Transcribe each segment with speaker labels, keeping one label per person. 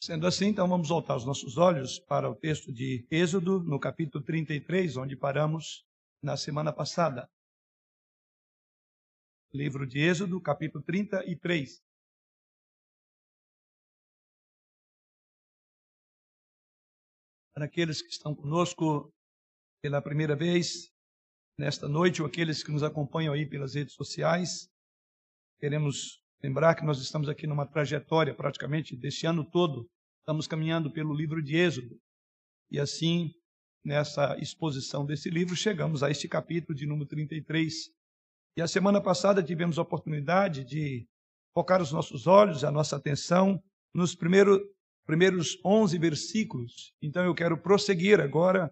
Speaker 1: Sendo assim, então vamos voltar os nossos olhos para o texto de Êxodo, no capítulo 33, onde paramos na semana passada. Livro de Êxodo, capítulo 33. Para aqueles que estão conosco pela primeira vez nesta noite, ou aqueles que nos acompanham aí pelas redes sociais, queremos lembrar que nós estamos aqui numa trajetória praticamente deste ano todo, estamos caminhando pelo livro de Êxodo. E assim, nessa exposição desse livro, chegamos a este capítulo de número 33. E a semana passada tivemos a oportunidade de focar os nossos olhos, a nossa atenção nos primeiros, primeiros 11 versículos. Então eu quero prosseguir agora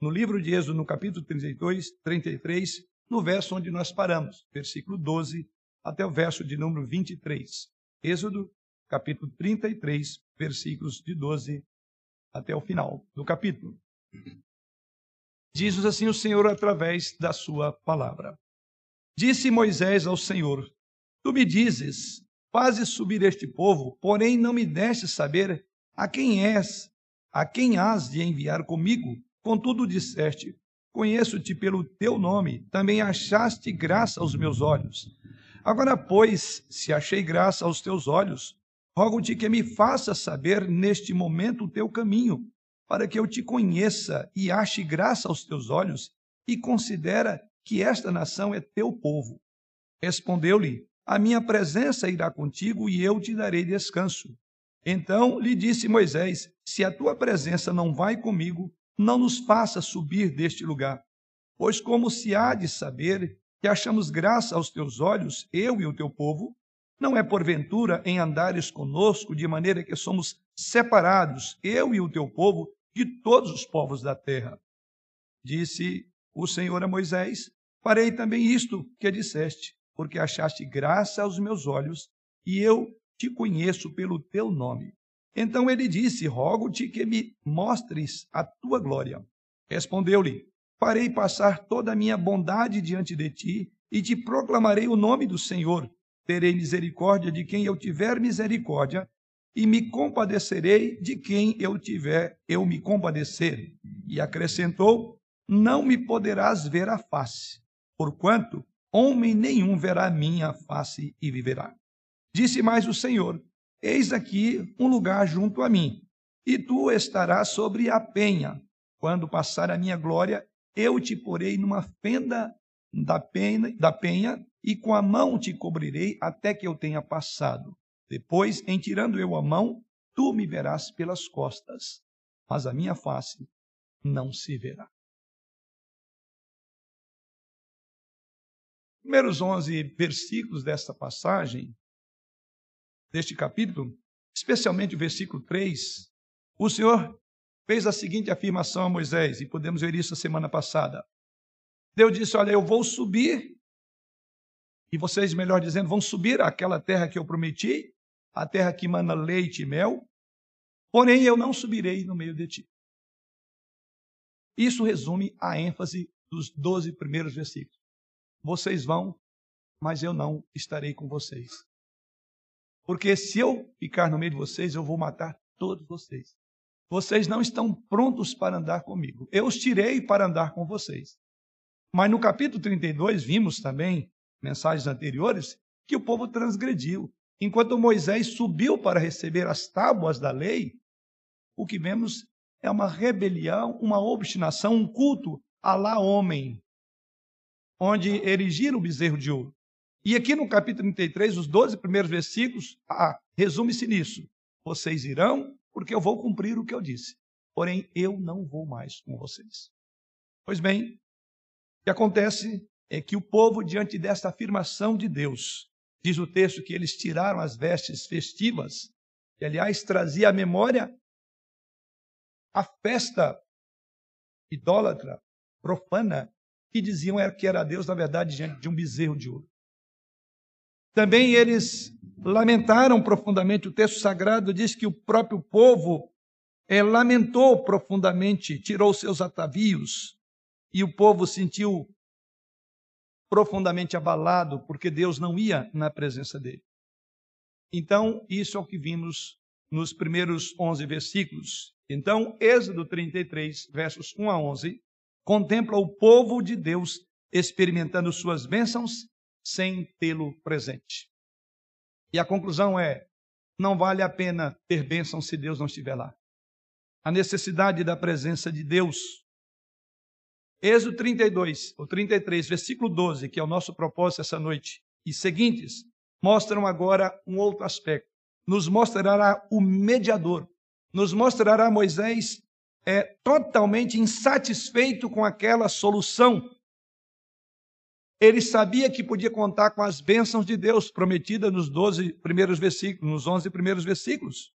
Speaker 1: no livro de Êxodo, no capítulo 32, 33, no verso onde nós paramos, versículo 12 até o verso de número 23. Êxodo, capítulo 33, versículos de 12 até o final do capítulo. Diz assim o Senhor através da sua palavra. Disse Moisés ao Senhor: Tu me dizes, fazes subir este povo, porém não me deste saber a quem és, a quem has de enviar comigo. Contudo disseste: Conheço-te pelo teu nome, também achaste graça aos meus olhos. Agora, pois, se achei graça aos teus olhos, rogo-te que me faças saber neste momento o teu caminho, para que eu te conheça e ache graça aos teus olhos, e considera que esta nação é teu povo. Respondeu-lhe: A minha presença irá contigo e eu te darei descanso. Então lhe disse Moisés: Se a tua presença não vai comigo, não nos faça subir deste lugar. Pois como se há de saber que achamos graça aos teus olhos, eu e o teu povo, não é porventura em andares conosco, de maneira que somos separados, eu e o teu povo, de todos os povos da terra. Disse o Senhor a Moisés: Farei também isto que disseste, porque achaste graça aos meus olhos, e eu te conheço pelo teu nome. Então ele disse: Rogo-te que me mostres a tua glória. Respondeu-lhe: farei passar toda a minha bondade diante de ti e te proclamarei o nome do Senhor. Terei misericórdia de quem eu tiver misericórdia e me compadecerei de quem eu tiver eu me compadecer. E acrescentou: Não me poderás ver a face, porquanto homem nenhum verá minha face e viverá. Disse mais o Senhor: Eis aqui um lugar junto a mim, e tu estarás sobre a penha. Quando passar a minha glória, eu te porei numa fenda da penha, da penha e com a mão te cobrirei até que eu tenha passado. Depois, em tirando eu a mão, tu me verás pelas costas, mas a minha face não se verá. Primeiros 11 versículos desta passagem, deste capítulo, especialmente o versículo 3, o Senhor fez a seguinte afirmação a Moisés, e podemos ver isso a semana passada. Deus disse: Olha, eu vou subir, e vocês, melhor dizendo, vão subir àquela terra que eu prometi, a terra que mana leite e mel, porém eu não subirei no meio de ti. Isso resume a ênfase dos doze primeiros versículos. Vocês vão, mas eu não estarei com vocês. Porque se eu ficar no meio de vocês, eu vou matar todos vocês vocês não estão prontos para andar comigo. Eu os tirei para andar com vocês. Mas no capítulo 32, vimos também, mensagens anteriores, que o povo transgrediu. Enquanto Moisés subiu para receber as tábuas da lei, o que vemos é uma rebelião, uma obstinação, um culto a lá homem, onde erigiram o bezerro de ouro. E aqui no capítulo 33, os 12 primeiros versículos, ah, resume-se nisso. Vocês irão porque eu vou cumprir o que eu disse. Porém, eu não vou mais com vocês. Pois bem, o que acontece é que o povo, diante desta afirmação de Deus, diz o texto que eles tiraram as vestes festivas, que aliás trazia à memória a festa idólatra, profana, que diziam que era Deus, na verdade, diante de um bezerro de ouro. Também eles lamentaram profundamente. O texto sagrado diz que o próprio povo é, lamentou profundamente, tirou seus atavios, e o povo sentiu profundamente abalado, porque Deus não ia na presença dele. Então, isso é o que vimos nos primeiros 11 versículos. Então, Êxodo 33, versos 1 a 11, contempla o povo de Deus experimentando suas bênçãos sem tê-lo presente. E a conclusão é: não vale a pena ter bênção se Deus não estiver lá. A necessidade da presença de Deus. Êxodo 32, ou 33, versículo 12, que é o nosso propósito essa noite, e seguintes, mostram agora um outro aspecto. Nos mostrará o mediador, nos mostrará Moisés é totalmente insatisfeito com aquela solução. Ele sabia que podia contar com as bênçãos de Deus prometidas nos 12 primeiros versículos, nos 11 primeiros versículos.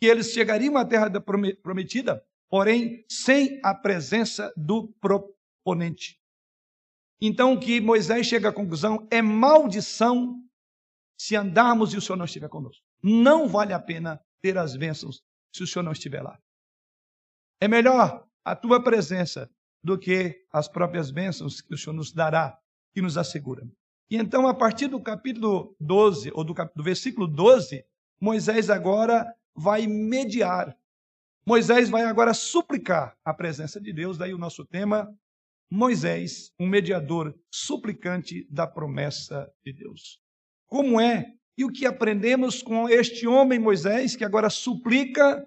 Speaker 1: Que eles chegariam à terra prometida, porém sem a presença do proponente. Então, que Moisés chega à conclusão é maldição se andarmos e o Senhor não estiver conosco. Não vale a pena ter as bênçãos se o Senhor não estiver lá. É melhor a tua presença do que as próprias bênçãos que o Senhor nos dará, que nos assegura. E então, a partir do capítulo 12, ou do, do versículo 12, Moisés agora vai mediar. Moisés vai agora suplicar a presença de Deus, daí o nosso tema, Moisés, um mediador suplicante da promessa de Deus. Como é e o que aprendemos com este homem Moisés, que agora suplica,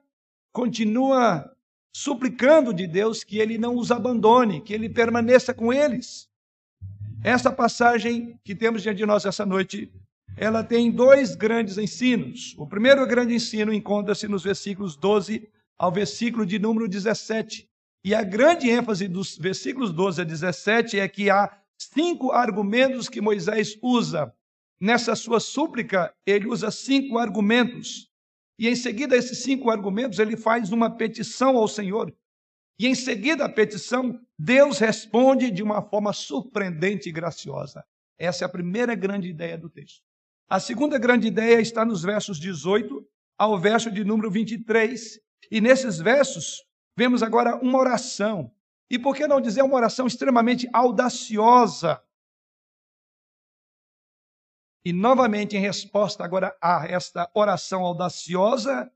Speaker 1: continua suplicando de Deus que ele não os abandone, que ele permaneça com eles. Essa passagem que temos diante de nós essa noite, ela tem dois grandes ensinos. O primeiro grande ensino encontra-se nos versículos 12 ao versículo de número 17. E a grande ênfase dos versículos 12 a 17 é que há cinco argumentos que Moisés usa. Nessa sua súplica, ele usa cinco argumentos e em seguida, esses cinco argumentos, ele faz uma petição ao Senhor. E em seguida a petição, Deus responde de uma forma surpreendente e graciosa. Essa é a primeira grande ideia do texto. A segunda grande ideia está nos versos 18 ao verso de número 23. E nesses versos, vemos agora uma oração. E por que não dizer uma oração extremamente audaciosa? E novamente, em resposta agora a esta oração audaciosa,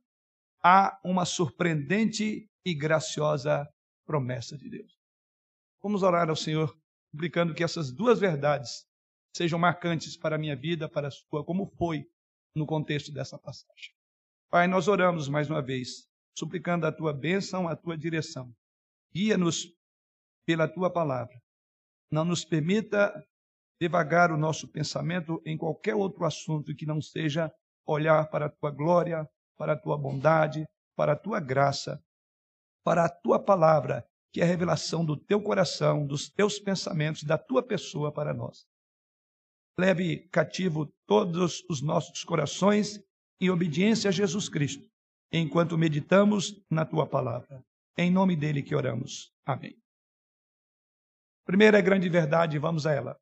Speaker 1: há uma surpreendente e graciosa promessa de Deus. Vamos orar ao Senhor, suplicando que essas duas verdades sejam marcantes para a minha vida, para a sua, como foi no contexto dessa passagem. Pai, nós oramos mais uma vez, suplicando a tua bênção, a tua direção. Guia-nos pela tua palavra. Não nos permita devagar o nosso pensamento em qualquer outro assunto que não seja olhar para a tua glória, para a tua bondade, para a tua graça, para a tua palavra, que é a revelação do teu coração, dos teus pensamentos, da tua pessoa para nós. Leve cativo todos os nossos corações em obediência a Jesus Cristo, enquanto meditamos na tua palavra. Em nome dele que oramos. Amém. Primeira grande verdade, vamos a ela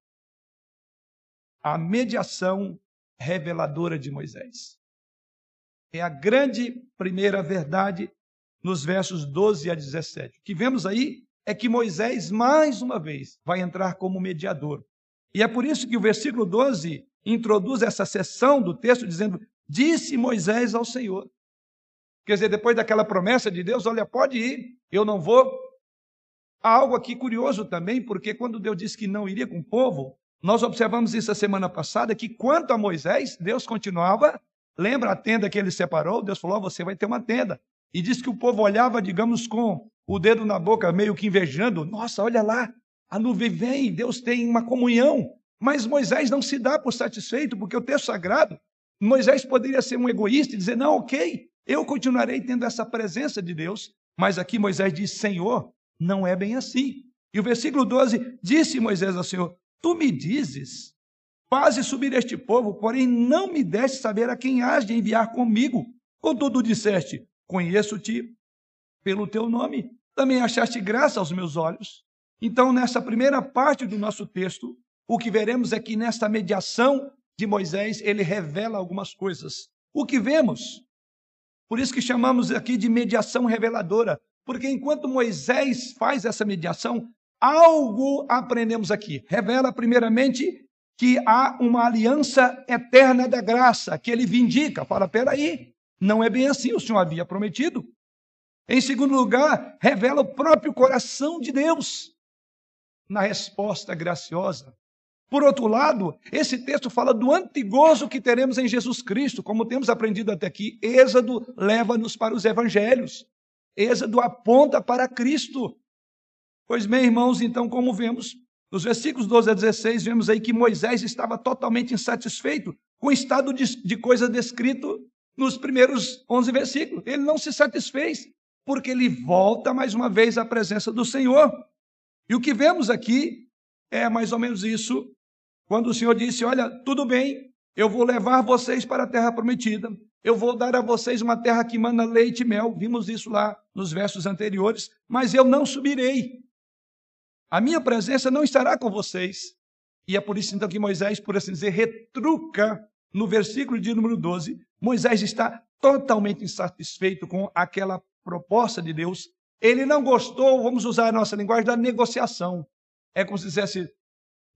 Speaker 1: a mediação reveladora de Moisés. É a grande primeira verdade nos versos 12 a 17. O que vemos aí é que Moisés, mais uma vez, vai entrar como mediador. E é por isso que o versículo 12 introduz essa seção do texto dizendo: Disse Moisés ao Senhor. Quer dizer, depois daquela promessa de Deus, olha, pode ir, eu não vou. Há algo aqui curioso também, porque quando Deus disse que não iria com o povo, nós observamos isso a semana passada, que quanto a Moisés, Deus continuava, lembra a tenda que ele separou? Deus falou: você vai ter uma tenda. E diz que o povo olhava, digamos, com o dedo na boca, meio que invejando: nossa, olha lá, a nuvem vem, Deus tem uma comunhão. Mas Moisés não se dá por satisfeito, porque o texto sagrado, Moisés poderia ser um egoísta e dizer: não, ok, eu continuarei tendo essa presença de Deus. Mas aqui Moisés diz: Senhor, não é bem assim. E o versículo 12: Disse Moisés ao Senhor: Tu me dizes, faze subir este povo, porém não me deste saber a quem has de enviar comigo. Contudo disseste, conheço-te pelo teu nome, também achaste graça aos meus olhos. Então, nessa primeira parte do nosso texto, o que veremos é que nesta mediação de Moisés, ele revela algumas coisas. O que vemos? Por isso que chamamos aqui de mediação reveladora, porque enquanto Moisés faz essa mediação, Algo aprendemos aqui. Revela, primeiramente, que há uma aliança eterna da graça, que ele vindica. Fala, peraí, Não é bem assim, o Senhor havia prometido. Em segundo lugar, revela o próprio coração de Deus na resposta graciosa. Por outro lado, esse texto fala do antigozo que teremos em Jesus Cristo, como temos aprendido até aqui. Êxodo leva-nos para os evangelhos. Êxodo aponta para Cristo. Pois bem, irmãos, então, como vemos, nos versículos 12 a 16, vemos aí que Moisés estava totalmente insatisfeito com o estado de, de coisa descrito nos primeiros 11 versículos. Ele não se satisfez, porque ele volta mais uma vez à presença do Senhor. E o que vemos aqui é mais ou menos isso, quando o Senhor disse: Olha, tudo bem, eu vou levar vocês para a terra prometida, eu vou dar a vocês uma terra que manda leite e mel. Vimos isso lá nos versos anteriores, mas eu não subirei. A minha presença não estará com vocês. E é por isso então que Moisés, por assim dizer, retruca no versículo de número 12. Moisés está totalmente insatisfeito com aquela proposta de Deus. Ele não gostou, vamos usar a nossa linguagem, da negociação. É como se dissesse: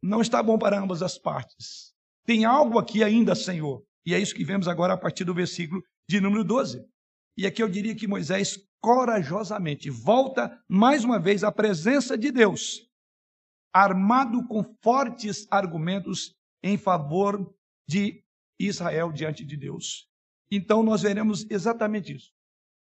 Speaker 1: não está bom para ambas as partes. Tem algo aqui ainda, Senhor. E é isso que vemos agora a partir do versículo de número 12. E aqui eu diria que Moisés corajosamente volta mais uma vez à presença de Deus, armado com fortes argumentos em favor de Israel diante de Deus. Então nós veremos exatamente isso.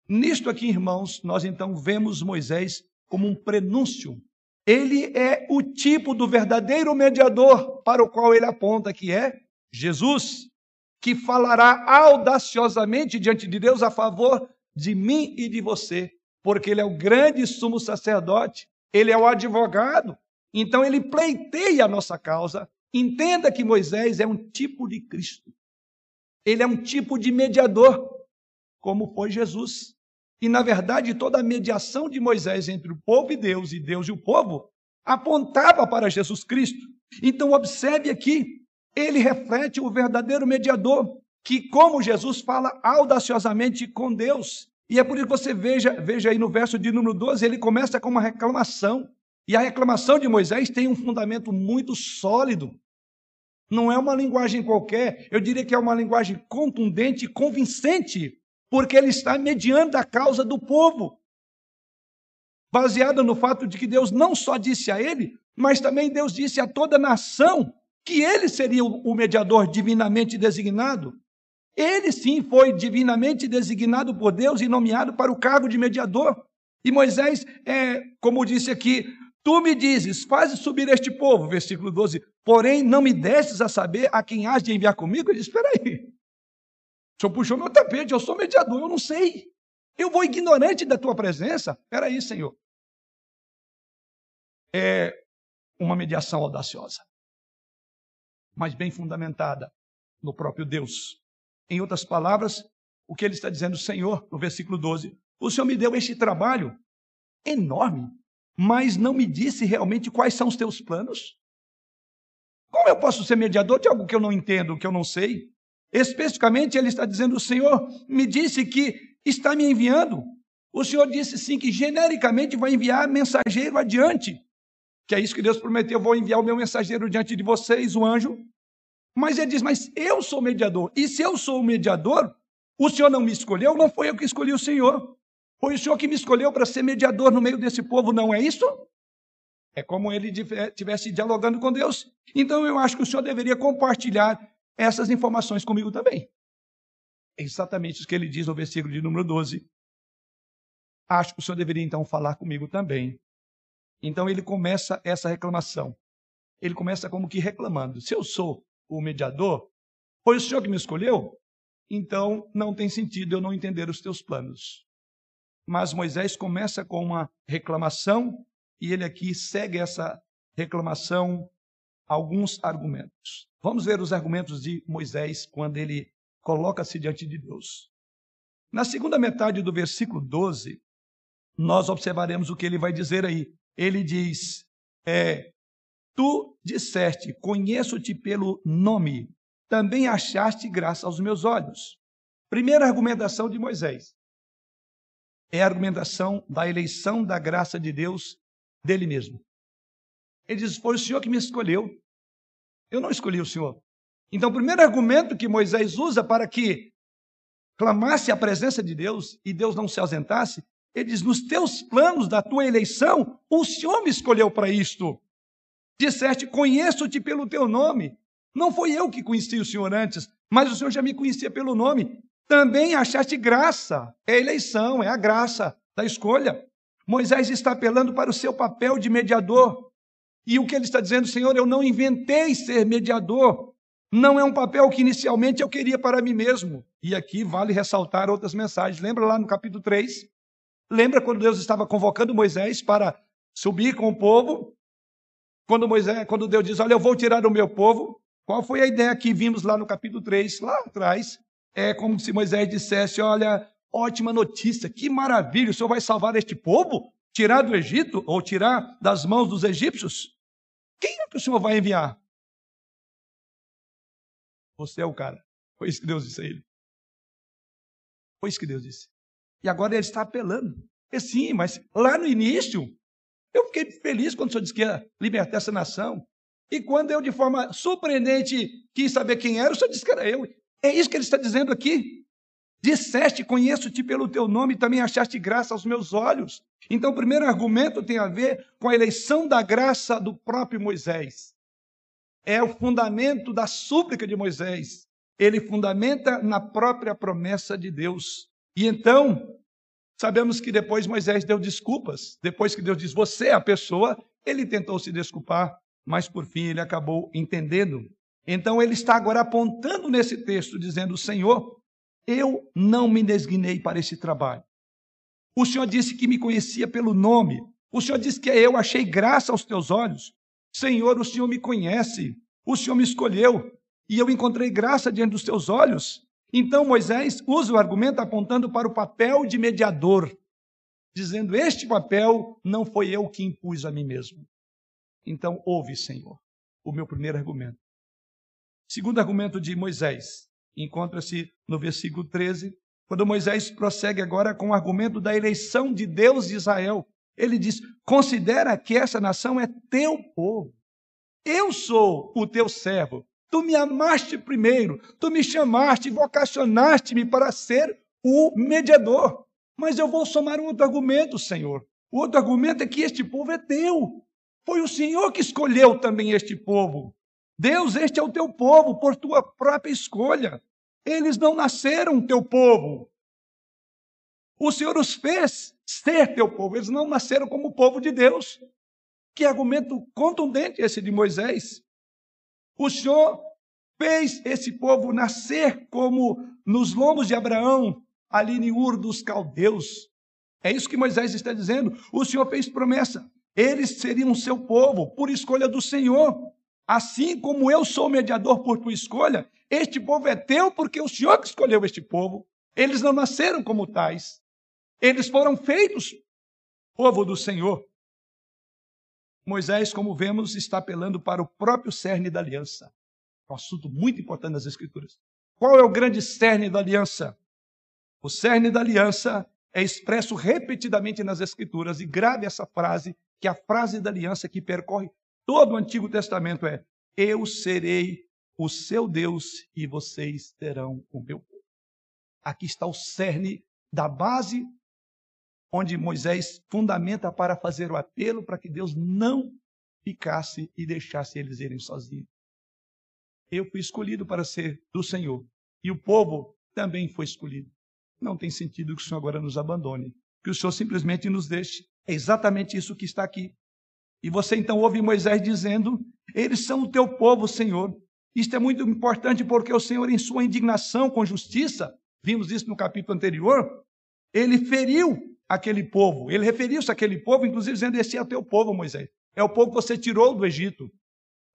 Speaker 1: Nisto aqui, irmãos, nós então vemos Moisés como um prenúncio. Ele é o tipo do verdadeiro mediador para o qual ele aponta, que é Jesus, que falará audaciosamente diante de Deus a favor de mim e de você, porque ele é o grande sumo sacerdote, ele é o advogado, então ele pleiteia a nossa causa. Entenda que Moisés é um tipo de Cristo. Ele é um tipo de mediador, como foi Jesus. E, na verdade, toda a mediação de Moisés entre o povo e Deus, e Deus e o povo, apontava para Jesus Cristo. Então, observe aqui, ele reflete o verdadeiro mediador, que, como Jesus fala audaciosamente com Deus. E é por isso que você veja, veja aí no verso de número 12, ele começa com uma reclamação. E a reclamação de Moisés tem um fundamento muito sólido. Não é uma linguagem qualquer, eu diria que é uma linguagem contundente e convincente porque ele está mediando a causa do povo, baseada no fato de que Deus não só disse a ele, mas também Deus disse a toda a nação que ele seria o mediador divinamente designado. Ele sim foi divinamente designado por Deus e nomeado para o cargo de mediador. E Moisés, é, como disse aqui, tu me dizes, faz subir este povo, versículo 12, porém não me destes a saber a quem has de enviar comigo. Ele disse, espera aí, o senhor puxou meu tapete, eu sou mediador, eu não sei. Eu vou ignorante da tua presença? Espera aí, Senhor. É uma mediação audaciosa, mas bem fundamentada no próprio Deus. Em outras palavras, o que ele está dizendo, Senhor, no versículo 12: O Senhor me deu este trabalho enorme, mas não me disse realmente quais são os teus planos. Como eu posso ser mediador de algo que eu não entendo, que eu não sei? Especificamente, ele está dizendo: O Senhor me disse que está me enviando. O Senhor disse sim que genericamente vai enviar mensageiro adiante. Que é isso que Deus prometeu: vou enviar o meu mensageiro diante de vocês, o anjo. Mas ele diz: Mas eu sou mediador. E se eu sou o mediador, o Senhor não me escolheu, não foi eu que escolhi o Senhor. Foi o Senhor que me escolheu para ser mediador no meio desse povo, não é isso? É como ele estivesse dialogando com Deus. Então eu acho que o Senhor deveria compartilhar essas informações comigo também. É exatamente isso que ele diz no versículo de número 12. Acho que o senhor deveria então falar comigo também. Então ele começa essa reclamação. Ele começa como que reclamando: se eu sou o mediador, foi o senhor que me escolheu? Então não tem sentido eu não entender os teus planos. Mas Moisés começa com uma reclamação e ele aqui segue essa reclamação alguns argumentos. Vamos ver os argumentos de Moisés quando ele coloca-se diante de Deus. Na segunda metade do versículo 12, nós observaremos o que ele vai dizer aí. Ele diz: é, Tu disseste, conheço-te pelo nome, também achaste graça aos meus olhos. Primeira argumentação de Moisés é a argumentação da eleição da graça de Deus dele mesmo. Ele diz: Foi o Senhor que me escolheu. Eu não escolhi o Senhor. Então, o primeiro argumento que Moisés usa para que clamasse a presença de Deus e Deus não se ausentasse, ele diz: Nos teus planos da tua eleição, o Senhor me escolheu para isto. Disseste: Conheço-te pelo teu nome. Não foi eu que conheci o Senhor antes, mas o Senhor já me conhecia pelo nome. Também achaste graça. É a eleição, é a graça da escolha. Moisés está apelando para o seu papel de mediador. E o que ele está dizendo, Senhor, eu não inventei ser mediador. Não é um papel que inicialmente eu queria para mim mesmo. E aqui vale ressaltar outras mensagens. Lembra lá no capítulo 3? Lembra quando Deus estava convocando Moisés para subir com o povo? Quando Moisés, quando Deus diz: "Olha, eu vou tirar o meu povo". Qual foi a ideia que vimos lá no capítulo 3, lá atrás? É como se Moisés dissesse: "Olha, ótima notícia, que maravilha, o Senhor vai salvar este povo, tirar do Egito ou tirar das mãos dos egípcios? Quem é que o Senhor vai enviar?" Você é o cara. Foi isso que Deus disse a ele. Foi isso que Deus disse. E agora ele está apelando. E sim, mas lá no início, eu fiquei feliz quando o senhor disse que ia libertar essa nação. E quando eu, de forma surpreendente, quis saber quem era, o senhor disse que era eu. É isso que ele está dizendo aqui. Disseste, conheço-te pelo teu nome, e também achaste graça aos meus olhos. Então, o primeiro argumento tem a ver com a eleição da graça do próprio Moisés. É o fundamento da súplica de Moisés. Ele fundamenta na própria promessa de Deus. E então, sabemos que depois Moisés deu desculpas. Depois que Deus diz, você é a pessoa, ele tentou se desculpar, mas por fim ele acabou entendendo. Então ele está agora apontando nesse texto, dizendo: Senhor, eu não me designei para esse trabalho. O Senhor disse que me conhecia pelo nome. O Senhor disse que eu achei graça aos teus olhos. Senhor, o Senhor me conhece. O Senhor me escolheu. E eu encontrei graça diante dos teus olhos. Então Moisés usa o argumento apontando para o papel de mediador, dizendo: Este papel não foi eu que impus a mim mesmo. Então, ouve, Senhor, o meu primeiro argumento. Segundo argumento de Moisés, encontra-se no versículo 13, quando Moisés prossegue agora com o argumento da eleição de Deus de Israel. Ele diz: Considera que essa nação é teu povo. Eu sou o teu servo, Tu me amaste primeiro, tu me chamaste, vocacionaste-me para ser o mediador. Mas eu vou somar um outro argumento, Senhor. O outro argumento é que este povo é teu. Foi o Senhor que escolheu também este povo. Deus, este é o teu povo por tua própria escolha. Eles não nasceram teu povo. O Senhor os fez ser teu povo. Eles não nasceram como povo de Deus. Que argumento contundente esse de Moisés. O Senhor fez esse povo nascer como nos lombos de Abraão, ali em Ur dos caldeus. É isso que Moisés está dizendo. O Senhor fez promessa. Eles seriam seu povo por escolha do Senhor. Assim como eu sou mediador por tua escolha, este povo é teu porque o Senhor que escolheu este povo. Eles não nasceram como tais. Eles foram feitos povo do Senhor. Moisés, como vemos, está apelando para o próprio cerne da aliança. Um assunto muito importante nas Escrituras. Qual é o grande cerne da aliança? O cerne da aliança é expresso repetidamente nas Escrituras, e grave essa frase, que é a frase da aliança que percorre todo o Antigo Testamento é: Eu serei o seu Deus e vocês terão o meu povo. Aqui está o cerne da base onde Moisés fundamenta para fazer o apelo para que Deus não ficasse e deixasse eles irem sozinhos. Eu fui escolhido para ser do Senhor e o povo também foi escolhido. Não tem sentido que o Senhor agora nos abandone, que o Senhor simplesmente nos deixe. É exatamente isso que está aqui. E você então ouve Moisés dizendo: Eles são o teu povo, Senhor. Isto é muito importante porque o Senhor, em sua indignação com justiça, vimos isso no capítulo anterior, ele feriu aquele povo. Ele referiu-se àquele povo, inclusive dizendo: Esse é o teu povo, Moisés. É o povo que você tirou do Egito.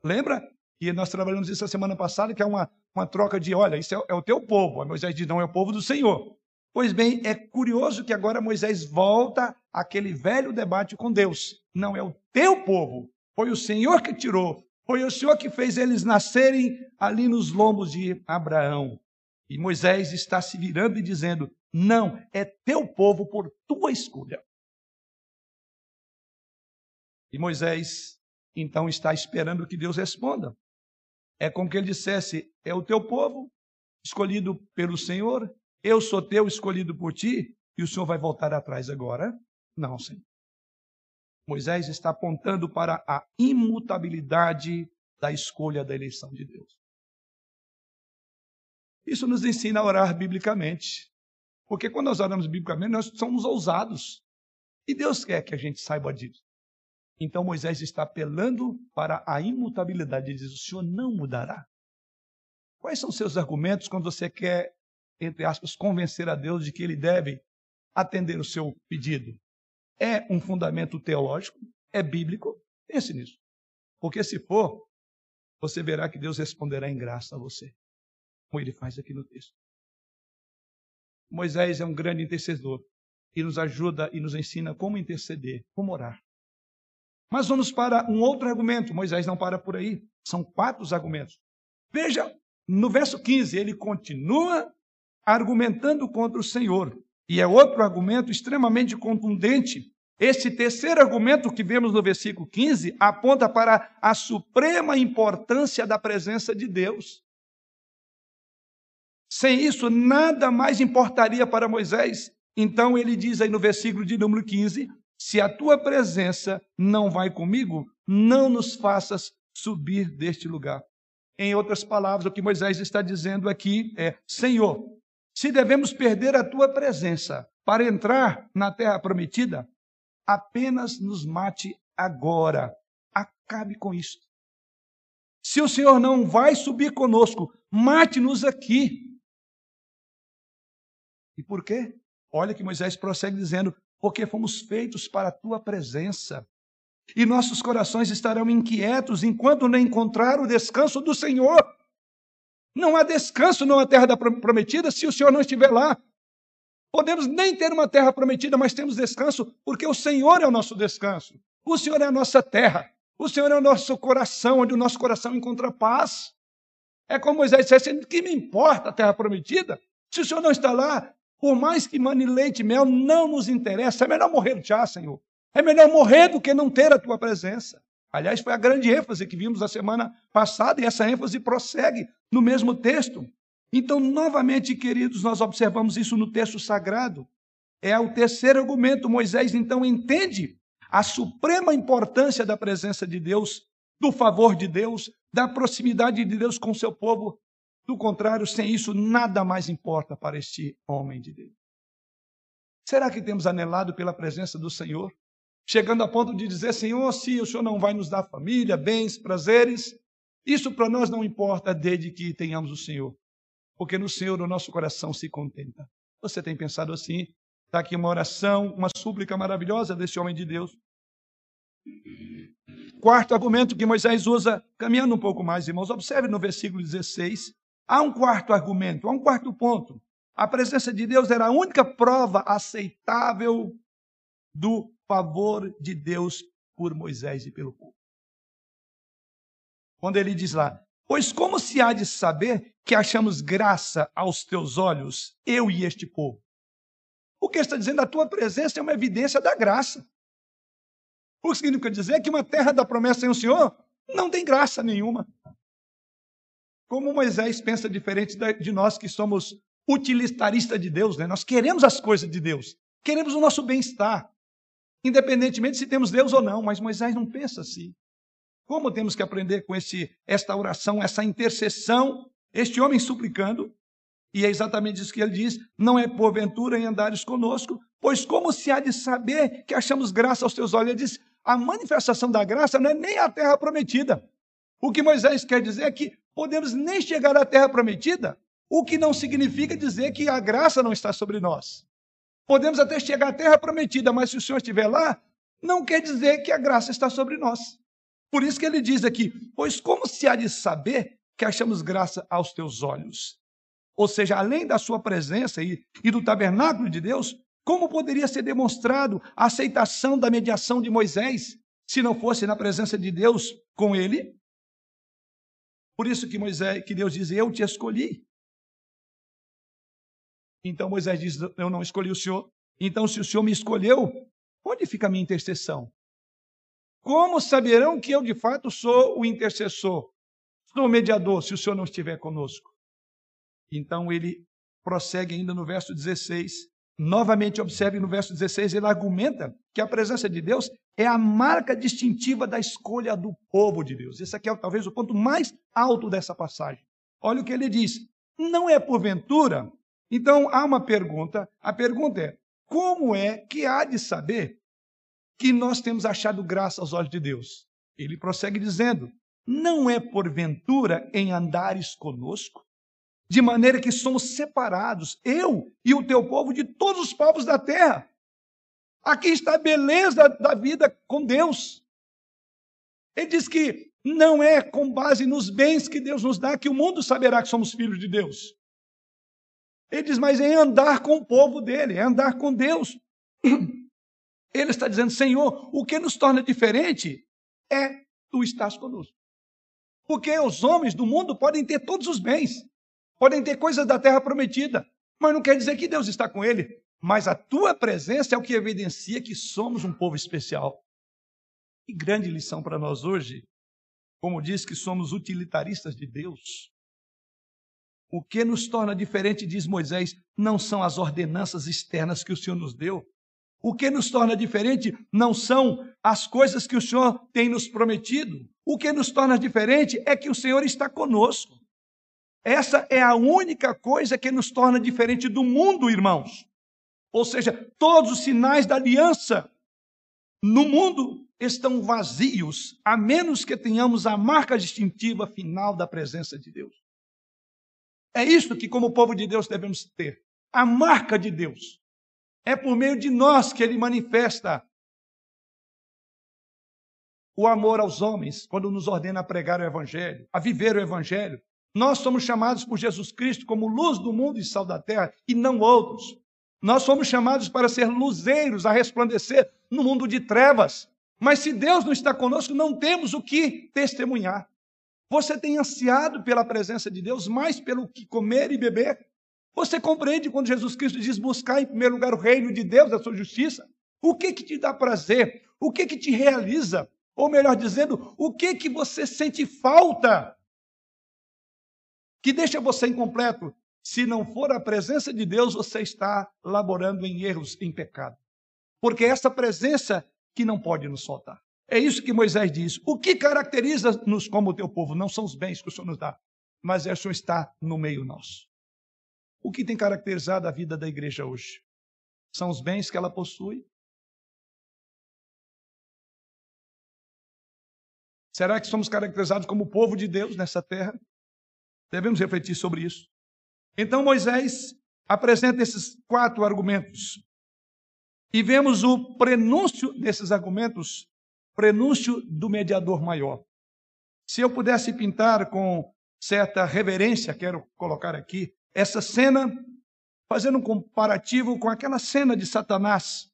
Speaker 1: Lembra? E nós trabalhamos isso a semana passada, que é uma, uma troca de: olha, isso é, é o teu povo. A Moisés diz: não, é o povo do Senhor. Pois bem, é curioso que agora Moisés volta àquele velho debate com Deus. Não é o teu povo, foi o Senhor que tirou, foi o Senhor que fez eles nascerem ali nos lombos de Abraão. E Moisés está se virando e dizendo: não, é teu povo por tua escolha. E Moisés então está esperando que Deus responda. É como que ele dissesse: É o teu povo, escolhido pelo Senhor, eu sou teu escolhido por ti e o Senhor vai voltar atrás agora? Não, Senhor. Moisés está apontando para a imutabilidade da escolha da eleição de Deus. Isso nos ensina a orar biblicamente. Porque quando nós oramos biblicamente, nós somos ousados. E Deus quer que a gente saiba disso. Então Moisés está apelando para a imutabilidade. Ele diz: O Senhor não mudará. Quais são seus argumentos quando você quer, entre aspas, convencer a Deus de que ele deve atender o seu pedido? É um fundamento teológico? É bíblico? Pense nisso. Porque se for, você verá que Deus responderá em graça a você, como ele faz aqui no texto. Moisés é um grande intercessor e nos ajuda e nos ensina como interceder, como orar. Mas vamos para um outro argumento. Moisés não para por aí. São quatro argumentos. Veja, no verso 15, ele continua argumentando contra o Senhor. E é outro argumento extremamente contundente. Esse terceiro argumento que vemos no versículo 15 aponta para a suprema importância da presença de Deus. Sem isso, nada mais importaria para Moisés. Então ele diz aí no versículo de número 15: Se a tua presença não vai comigo, não nos faças subir deste lugar. Em outras palavras, o que Moisés está dizendo aqui é: Senhor, se devemos perder a tua presença para entrar na terra prometida, apenas nos mate agora. Acabe com isso. Se o Senhor não vai subir conosco, mate-nos aqui. E por quê? Olha que Moisés prossegue dizendo: porque fomos feitos para a tua presença. E nossos corações estarão inquietos enquanto não encontrar o descanso do Senhor. Não há descanso numa terra prometida se o Senhor não estiver lá. Podemos nem ter uma terra prometida, mas temos descanso porque o Senhor é o nosso descanso. O Senhor é a nossa terra. O Senhor é o nosso coração, onde o nosso coração encontra paz. É como Moisés disse: que me importa a terra prometida? Se o Senhor não está lá, por mais que mane leite e mel, não nos interessa. É melhor morrer já, Senhor. É melhor morrer do que não ter a tua presença. Aliás, foi a grande ênfase que vimos a semana passada e essa ênfase prossegue no mesmo texto. Então, novamente, queridos, nós observamos isso no texto sagrado. É o terceiro argumento. Moisés então entende a suprema importância da presença de Deus, do favor de Deus, da proximidade de Deus com seu povo do contrário, sem isso, nada mais importa para este homem de Deus. Será que temos anelado pela presença do Senhor? Chegando a ponto de dizer, Senhor, se o Senhor não vai nos dar família, bens, prazeres, isso para nós não importa desde que tenhamos o Senhor. Porque no Senhor o nosso coração se contenta. Você tem pensado assim? Está aqui uma oração, uma súplica maravilhosa desse homem de Deus. Quarto argumento que Moisés usa, caminhando um pouco mais, irmãos, observe no versículo 16, Há um quarto argumento, há um quarto ponto. A presença de Deus era a única prova aceitável do favor de Deus por Moisés e pelo povo. Quando ele diz lá: Pois como se há de saber que achamos graça aos teus olhos, eu e este povo? O que está dizendo? A tua presença é uma evidência da graça. O que significa dizer que uma terra da promessa sem o Senhor não tem graça nenhuma. Como Moisés pensa diferente de nós que somos utilitaristas de Deus, né? Nós queremos as coisas de Deus, queremos o nosso bem-estar, independentemente se temos Deus ou não, mas Moisés não pensa assim. Como temos que aprender com esse, esta oração, essa intercessão, este homem suplicando? E é exatamente isso que ele diz: não é porventura em andares conosco, pois como se há de saber que achamos graça aos teus olhos? Ele diz: a manifestação da graça não é nem a terra prometida. O que Moisés quer dizer é que podemos nem chegar à terra prometida, o que não significa dizer que a graça não está sobre nós. Podemos até chegar à terra prometida, mas se o Senhor estiver lá, não quer dizer que a graça está sobre nós. Por isso que ele diz aqui: Pois como se há de saber que achamos graça aos teus olhos? Ou seja, além da sua presença e, e do tabernáculo de Deus, como poderia ser demonstrado a aceitação da mediação de Moisés, se não fosse na presença de Deus com ele? Por isso que Moisés, que Deus diz: "Eu te escolhi". Então Moisés diz: "Eu não escolhi o Senhor". Então, se o Senhor me escolheu, onde fica a minha intercessão? Como saberão que eu de fato sou o intercessor, sou o mediador, se o Senhor não estiver conosco? Então ele prossegue ainda no verso 16. Novamente, observe no verso 16, ele argumenta que a presença de Deus é a marca distintiva da escolha do povo de Deus. Esse aqui é talvez o ponto mais alto dessa passagem. Olha o que ele diz: não é porventura. Então há uma pergunta. A pergunta é: como é que há de saber que nós temos achado graça aos olhos de Deus? Ele prossegue dizendo: não é porventura em andares conosco? De maneira que somos separados, eu e o teu povo, de todos os povos da terra. Aqui está a beleza da vida com Deus. Ele diz que não é com base nos bens que Deus nos dá que o mundo saberá que somos filhos de Deus. Ele diz, mas é andar com o povo dele, é andar com Deus. Ele está dizendo, Senhor, o que nos torna diferente é tu estás conosco. Porque os homens do mundo podem ter todos os bens, podem ter coisas da terra prometida, mas não quer dizer que Deus está com ele. Mas a tua presença é o que evidencia que somos um povo especial. Que grande lição para nós hoje, como diz que somos utilitaristas de Deus. O que nos torna diferente, diz Moisés, não são as ordenanças externas que o Senhor nos deu. O que nos torna diferente não são as coisas que o Senhor tem nos prometido. O que nos torna diferente é que o Senhor está conosco. Essa é a única coisa que nos torna diferente do mundo, irmãos. Ou seja, todos os sinais da aliança no mundo estão vazios, a menos que tenhamos a marca distintiva final da presença de Deus. É isso que, como povo de Deus, devemos ter. A marca de Deus. É por meio de nós que ele manifesta o amor aos homens, quando nos ordena a pregar o Evangelho, a viver o Evangelho. Nós somos chamados por Jesus Cristo como luz do mundo e sal da terra, e não outros. Nós somos chamados para ser luzeiros, a resplandecer no mundo de trevas. Mas se Deus não está conosco, não temos o que testemunhar. Você tem ansiado pela presença de Deus mais pelo que comer e beber? Você compreende quando Jesus Cristo diz buscar em primeiro lugar o reino de Deus, a sua justiça? O que que te dá prazer? O que que te realiza? Ou melhor dizendo, o que que você sente falta? Que deixa você incompleto? Se não for a presença de Deus, você está laborando em erros, em pecado. Porque é essa presença que não pode nos faltar. É isso que Moisés diz. O que caracteriza-nos como teu povo não são os bens que o Senhor nos dá, mas é o Senhor está no meio nosso. O que tem caracterizado a vida da igreja hoje? São os bens que ela possui? Será que somos caracterizados como povo de Deus nessa terra? Devemos refletir sobre isso. Então Moisés apresenta esses quatro argumentos. E vemos o prenúncio desses argumentos, prenúncio do mediador maior. Se eu pudesse pintar com certa reverência, quero colocar aqui, essa cena, fazendo um comparativo com aquela cena de Satanás,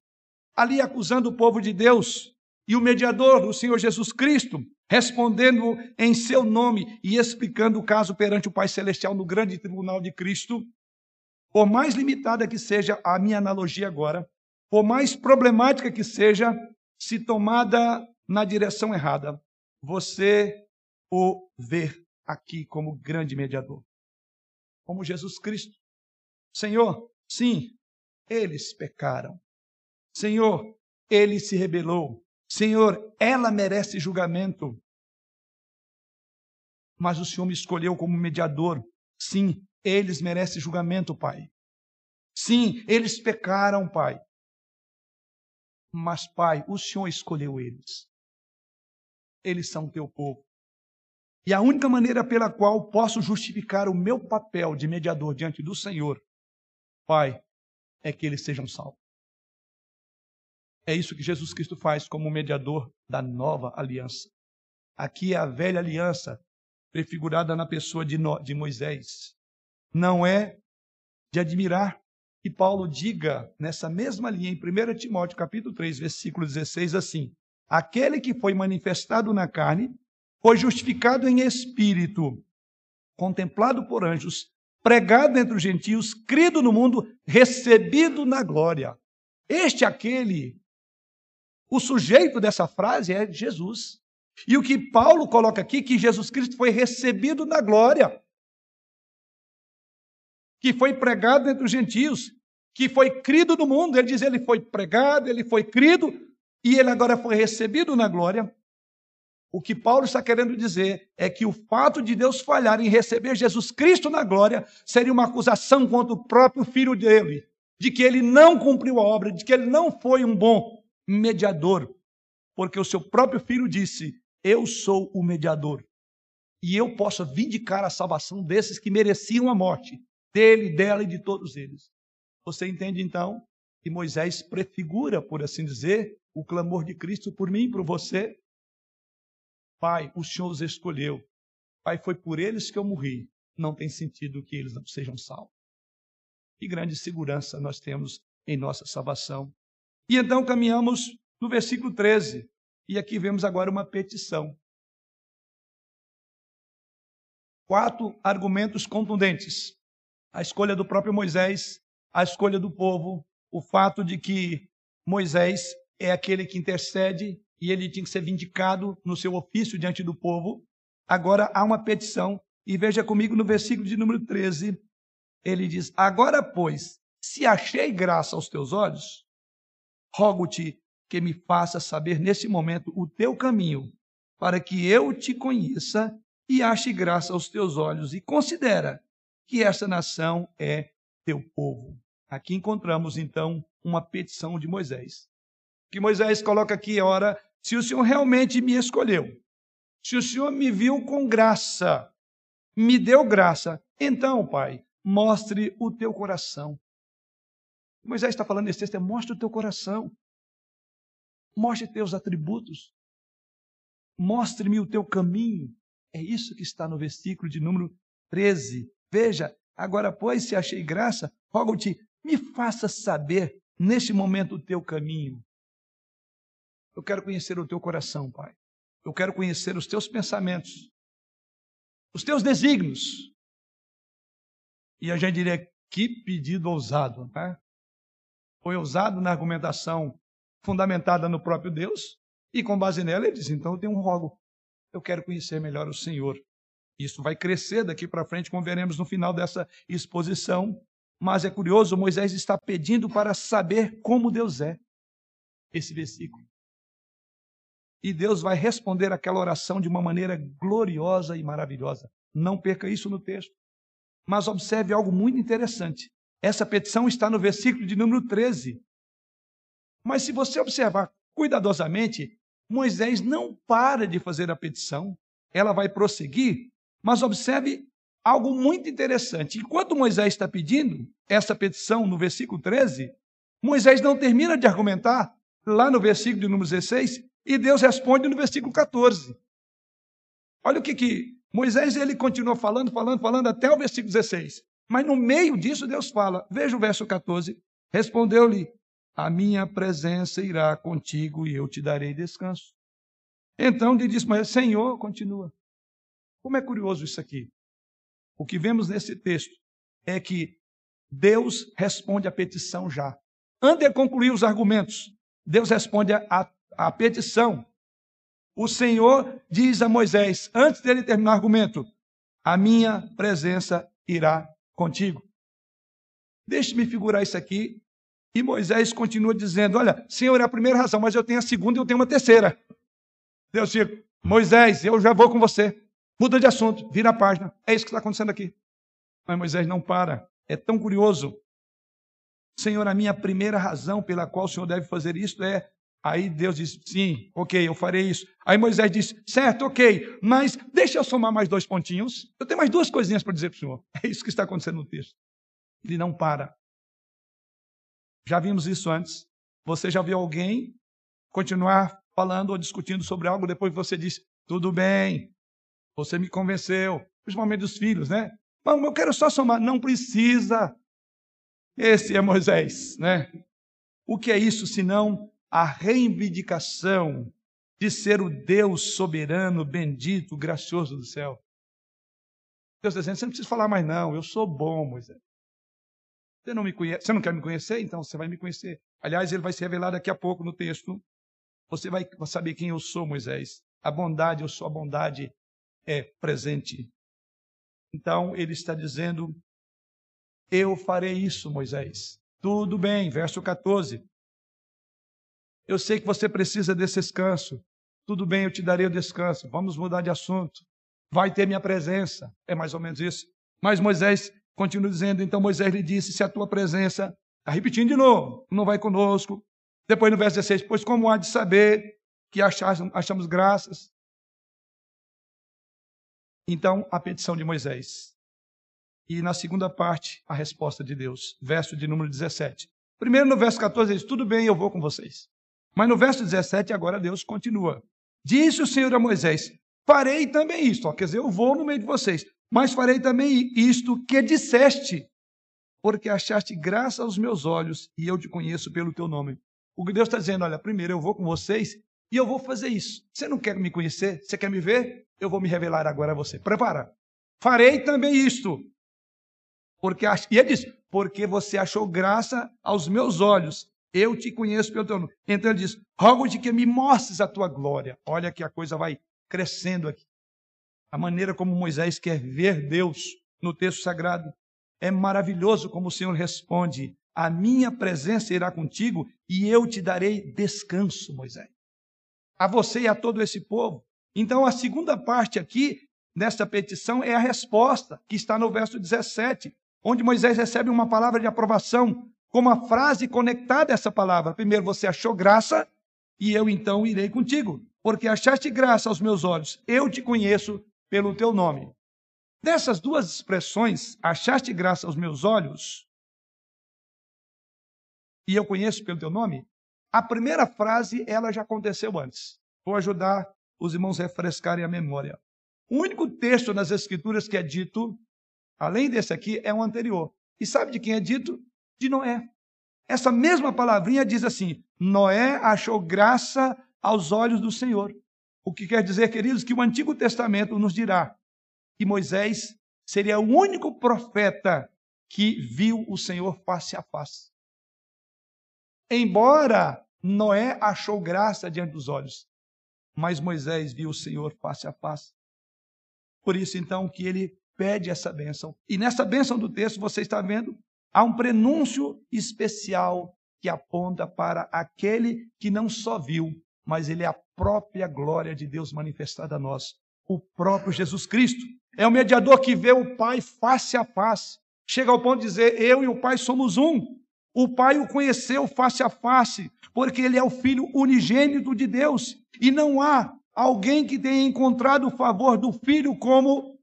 Speaker 1: ali acusando o povo de Deus, e o mediador, o Senhor Jesus Cristo, respondendo em seu nome e explicando o caso perante o Pai Celestial no grande tribunal de Cristo, por mais limitada que seja a minha analogia agora, por mais problemática que seja, se tomada na direção errada, você o vê aqui como grande mediador, como Jesus Cristo. Senhor, sim, eles pecaram. Senhor, ele se rebelou. Senhor, ela merece julgamento. Mas o Senhor me escolheu como mediador. Sim, eles merecem julgamento, Pai. Sim, eles pecaram, Pai. Mas, Pai, o Senhor escolheu eles. Eles são teu povo. E a única maneira pela qual posso justificar o meu papel de mediador diante do Senhor, Pai, é que eles sejam salvos. É isso que Jesus Cristo faz como mediador da nova aliança. Aqui é a velha aliança, prefigurada na pessoa de, Moisés. Não é de admirar que Paulo diga nessa mesma linha, em 1 Timóteo capítulo 3, versículo 16, assim: Aquele que foi manifestado na carne foi justificado em espírito, contemplado por anjos, pregado entre os gentios, crido no mundo, recebido na glória. Este aquele o sujeito dessa frase é Jesus. E o que Paulo coloca aqui, que Jesus Cristo foi recebido na glória. Que foi pregado entre os gentios, que foi crido no mundo. Ele diz: ele foi pregado, ele foi crido, e ele agora foi recebido na glória. O que Paulo está querendo dizer é que o fato de Deus falhar em receber Jesus Cristo na glória seria uma acusação contra o próprio filho dele, de que ele não cumpriu a obra, de que ele não foi um bom mediador, porque o seu próprio filho disse: Eu sou o mediador. E eu posso vindicar a salvação desses que mereciam a morte, dele, dela e de todos eles. Você entende então que Moisés prefigura, por assim dizer, o clamor de Cristo por mim e por você? Pai, o Senhor os escolheu. Pai, foi por eles que eu morri. Não tem sentido que eles não sejam salvos. Que grande segurança nós temos em nossa salvação. E então caminhamos no versículo 13. E aqui vemos agora uma petição. Quatro argumentos contundentes: a escolha do próprio Moisés, a escolha do povo, o fato de que Moisés é aquele que intercede e ele tinha que ser vindicado no seu ofício diante do povo. Agora há uma petição, e veja comigo no versículo de número 13, ele diz: Agora, pois, se achei graça aos teus olhos, rogo-te que me faça saber nesse momento o teu caminho, para que eu te conheça e ache graça aos teus olhos, e considera que essa nação é teu povo. Aqui encontramos então uma petição de Moisés. Que Moisés coloca aqui, ora, se o Senhor realmente me escolheu, se o Senhor me viu com graça, me deu graça, então, Pai, mostre o teu coração. Moisés está falando nesse texto, é mostre o teu coração. Mostre teus atributos. Mostre-me o teu caminho. É isso que está no versículo de número 13. Veja, agora, pois, se achei graça, rogo-te, me faça saber neste momento o teu caminho. Eu quero conhecer o teu coração, Pai. Eu quero conhecer os teus pensamentos, os teus desígnios. E a gente diria, que pedido ousado, né? Foi ousado na argumentação fundamentada no próprio Deus, e com base nela ele diz: então eu tenho um rogo, eu quero conhecer melhor o Senhor. Isso vai crescer daqui para frente, como veremos no final dessa exposição. Mas é curioso, Moisés está pedindo para saber como Deus é. Esse versículo. E Deus vai responder aquela oração de uma maneira gloriosa e maravilhosa. Não perca isso no texto. Mas observe algo muito interessante. Essa petição está no versículo de número 13. Mas se você observar cuidadosamente, Moisés não para de fazer a petição. Ela vai prosseguir, mas observe algo muito interessante. Enquanto Moisés está pedindo essa petição no versículo 13, Moisés não termina de argumentar lá no versículo de número 16 e Deus responde no versículo 14. Olha o que, que Moisés ele continua falando, falando, falando até o versículo 16. Mas no meio disso Deus fala. Veja o verso 14. Respondeu-lhe: A minha presença irá contigo e eu te darei descanso. Então ele disse: Mas Senhor, continua. Como é curioso isso aqui. O que vemos nesse texto é que Deus responde a petição já. Antes de concluir os argumentos, Deus responde a petição. O Senhor diz a Moisés, antes dele terminar o argumento: A minha presença irá contigo. Deixe-me figurar isso aqui. E Moisés continua dizendo: Olha, Senhor é a primeira razão, mas eu tenho a segunda e eu tenho uma terceira. Deus diz: Moisés, eu já vou com você. Muda de assunto, vira a página. É isso que está acontecendo aqui. Mas Moisés não para. É tão curioso. Senhor, a minha primeira razão pela qual o Senhor deve fazer isto é Aí Deus disse: sim, ok, eu farei isso. Aí Moisés disse: certo, ok, mas deixa eu somar mais dois pontinhos. Eu tenho mais duas coisinhas para dizer para o senhor. É isso que está acontecendo no texto. Ele não para. Já vimos isso antes. Você já viu alguém continuar falando ou discutindo sobre algo depois você disse: tudo bem, você me convenceu. Principalmente dos filhos, né? Mas eu quero só somar. Não precisa. Esse é Moisés, né? O que é isso senão a reivindicação de ser o Deus soberano, bendito, gracioso do céu. Deus dizendo, você não precisa falar mais não, eu sou bom, Moisés. Você não me conhece, você não quer me conhecer? Então você vai me conhecer. Aliás, ele vai se revelar daqui a pouco no texto. Você vai saber quem eu sou, Moisés. A bondade, eu sou a bondade é presente. Então ele está dizendo Eu farei isso, Moisés. Tudo bem, verso 14. Eu sei que você precisa desse descanso. Tudo bem, eu te darei o descanso. Vamos mudar de assunto. Vai ter minha presença. É mais ou menos isso. Mas Moisés continua dizendo, então Moisés lhe disse: se a tua presença, está repetindo de novo, não vai conosco. Depois no verso 16, pois como há de saber que achamos, achamos graças? Então, a petição de Moisés. E na segunda parte, a resposta de Deus. Verso de número 17. Primeiro no verso 14 diz: Tudo bem, eu vou com vocês. Mas no verso 17, agora Deus continua. Disse o Senhor a Moisés: Farei também isto. Ó, quer dizer, eu vou no meio de vocês. Mas farei também isto que disseste, porque achaste graça aos meus olhos e eu te conheço pelo teu nome. O que Deus está dizendo, olha, primeiro eu vou com vocês e eu vou fazer isso. Você não quer me conhecer? Você quer me ver? Eu vou me revelar agora a você. Prepara. Farei também isto. Porque, e ele diz, porque você achou graça aos meus olhos eu te conheço pelo teu nome. Então ele diz: rogo-te que me mostres a tua glória. Olha que a coisa vai crescendo aqui. A maneira como Moisés quer ver Deus no texto sagrado. É maravilhoso como o Senhor responde: A minha presença irá contigo e eu te darei descanso, Moisés. A você e a todo esse povo. Então, a segunda parte aqui desta petição é a resposta, que está no verso 17, onde Moisés recebe uma palavra de aprovação com uma frase conectada a essa palavra. Primeiro, você achou graça e eu então irei contigo, porque achaste graça aos meus olhos. Eu te conheço pelo teu nome. Dessas duas expressões, achaste graça aos meus olhos e eu conheço pelo teu nome, a primeira frase ela já aconteceu antes. Vou ajudar os irmãos refrescarem a memória. O único texto nas Escrituras que é dito, além desse aqui, é o anterior. E sabe de quem é dito? de Noé. Essa mesma palavrinha diz assim: Noé achou graça aos olhos do Senhor. O que quer dizer, queridos, que o Antigo Testamento nos dirá que Moisés seria o único profeta que viu o Senhor face a face. Embora Noé achou graça diante dos olhos, mas Moisés viu o Senhor face a face. Por isso, então, que ele pede essa bênção. E nessa bênção do texto, você está vendo Há um prenúncio especial que aponta para aquele que não só viu, mas ele é a própria glória de Deus manifestada a nós, o próprio Jesus Cristo. É o mediador que vê o Pai face a face. Chega ao ponto de dizer: Eu e o Pai somos um. O Pai o conheceu face a face, porque ele é o Filho unigênito de Deus. E não há alguém que tenha encontrado o favor do Filho como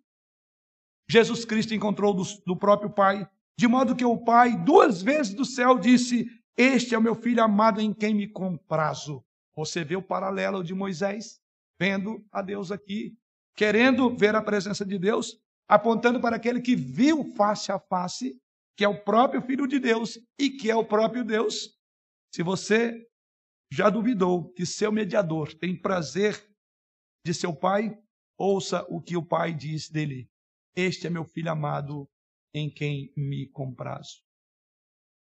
Speaker 1: Jesus Cristo encontrou do, do próprio Pai. De modo que o pai, duas vezes do céu, disse: Este é o meu filho amado em quem me comprazo. Você vê o paralelo de Moisés, vendo a Deus aqui, querendo ver a presença de Deus, apontando para aquele que viu face a face, que é o próprio Filho de Deus e que é o próprio Deus. Se você já duvidou que seu mediador tem prazer de seu pai, ouça o que o pai diz dele: Este é meu filho amado em quem me comprazo.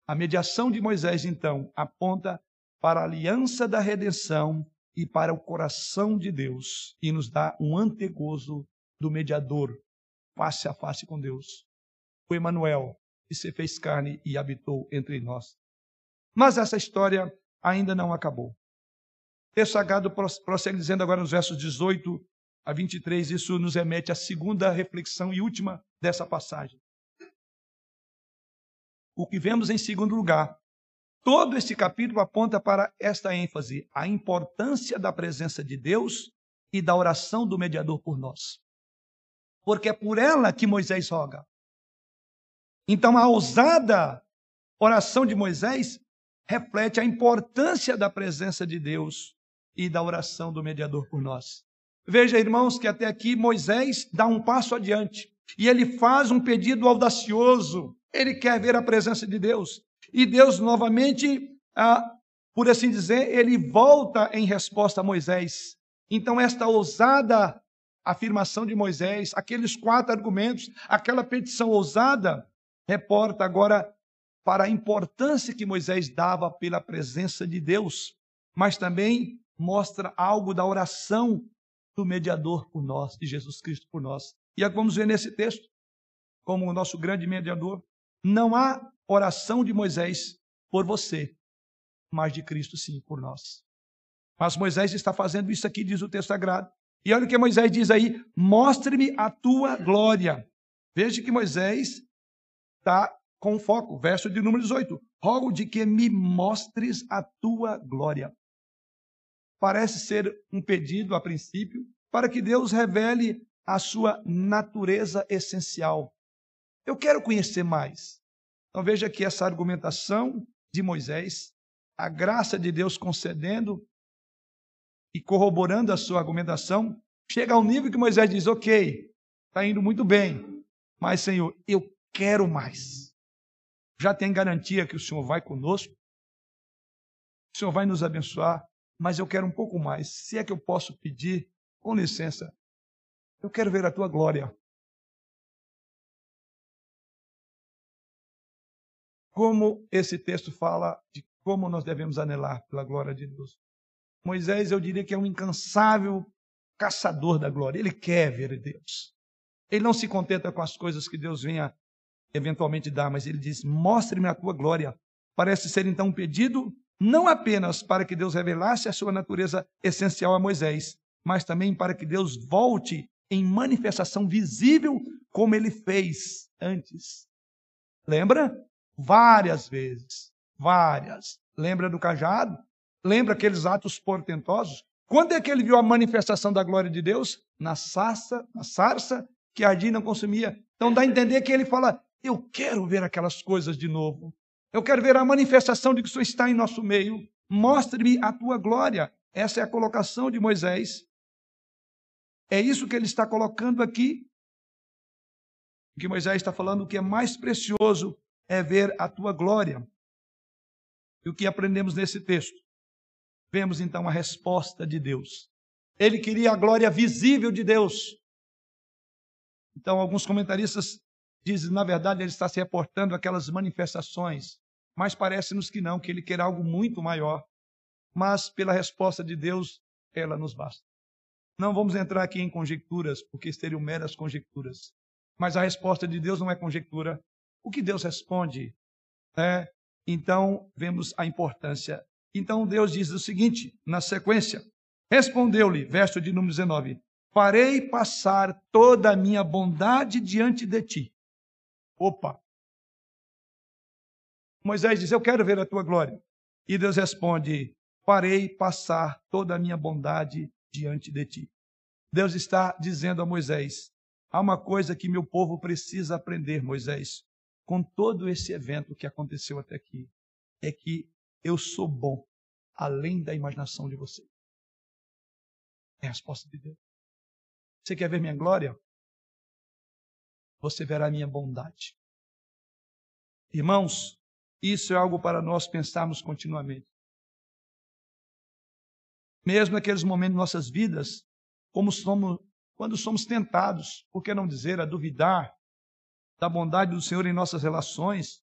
Speaker 1: A mediação de Moisés, então, aponta para a aliança da redenção e para o coração de Deus e nos dá um antegozo do mediador face a face com Deus. O Emanuel, que se fez carne e habitou entre nós. Mas essa história ainda não acabou. O texto sagrado prossegue dizendo agora nos versos 18 a 23, isso nos remete à segunda reflexão e última dessa passagem o que vemos em segundo lugar. Todo este capítulo aponta para esta ênfase, a importância da presença de Deus e da oração do mediador por nós. Porque é por ela que Moisés roga. Então, a ousada oração de Moisés reflete a importância da presença de Deus e da oração do mediador por nós. Veja, irmãos, que até aqui Moisés dá um passo adiante e ele faz um pedido audacioso ele quer ver a presença de Deus. E Deus, novamente, ah, por assim dizer, ele volta em resposta a Moisés. Então, esta ousada afirmação de Moisés, aqueles quatro argumentos, aquela petição ousada, reporta agora para a importância que Moisés dava pela presença de Deus, mas também mostra algo da oração do mediador por nós, de Jesus Cristo por nós. E vamos ver nesse texto, como o nosso grande mediador, não há oração de Moisés por você, mas de Cristo sim por nós. Mas Moisés está fazendo isso aqui, diz o texto sagrado. E olha o que Moisés diz aí: mostre-me a tua glória. Veja que Moisés está com foco, verso de número 18. Rogo de que me mostres a tua glória. Parece ser um pedido a princípio para que Deus revele a sua natureza essencial. Eu quero conhecer mais. Então veja que essa argumentação de Moisés, a graça de Deus concedendo e corroborando a sua argumentação, chega ao nível que Moisés diz: Ok, está indo muito bem, mas Senhor, eu quero mais. Já tem garantia que o Senhor vai conosco, o Senhor vai nos abençoar, mas eu quero um pouco mais. Se é que eu posso pedir, com licença, eu quero ver a tua glória. Como esse texto fala de como nós devemos anelar pela glória de Deus. Moisés, eu diria que é um incansável caçador da glória. Ele quer ver Deus. Ele não se contenta com as coisas que Deus venha eventualmente dar, mas ele diz: Mostre-me a tua glória. Parece ser então um pedido não apenas para que Deus revelasse a sua natureza essencial a Moisés, mas também para que Deus volte em manifestação visível, como ele fez antes. Lembra? Várias vezes. Várias. Lembra do cajado? Lembra aqueles atos portentosos? Quando é que ele viu a manifestação da glória de Deus? Na sarça, na sarça que ardia e não consumia. Então dá a entender que ele fala: Eu quero ver aquelas coisas de novo. Eu quero ver a manifestação de que o Senhor está em nosso meio. Mostre-me a tua glória. Essa é a colocação de Moisés. É isso que ele está colocando aqui. O que Moisés está falando, o que é mais precioso é ver a tua glória. E o que aprendemos nesse texto? Vemos então a resposta de Deus. Ele queria a glória visível de Deus. Então, alguns comentaristas dizem, na verdade, ele está se reportando aquelas manifestações, mas parece-nos que não, que ele quer algo muito maior. Mas, pela resposta de Deus, ela nos basta. Não vamos entrar aqui em conjecturas, porque seriam meras conjecturas. Mas a resposta de Deus não é conjectura. O que Deus responde é. Então, vemos a importância então Deus diz o seguinte, na sequência: Respondeu-lhe, verso de número 19: Farei passar toda a minha bondade diante de ti. Opa! Moisés diz: Eu quero ver a tua glória. E Deus responde: Farei passar toda a minha bondade diante de ti. Deus está dizendo a Moisés: Há uma coisa que meu povo precisa aprender, Moisés, com todo esse evento que aconteceu até aqui, é que eu sou bom, além da imaginação de você. É a resposta de Deus. Você quer ver minha glória? Você verá minha bondade. Irmãos, isso é algo para nós pensarmos continuamente. Mesmo naqueles momentos de nossas vidas, como somos, quando somos tentados, por que não dizer, a duvidar da bondade do Senhor em nossas relações,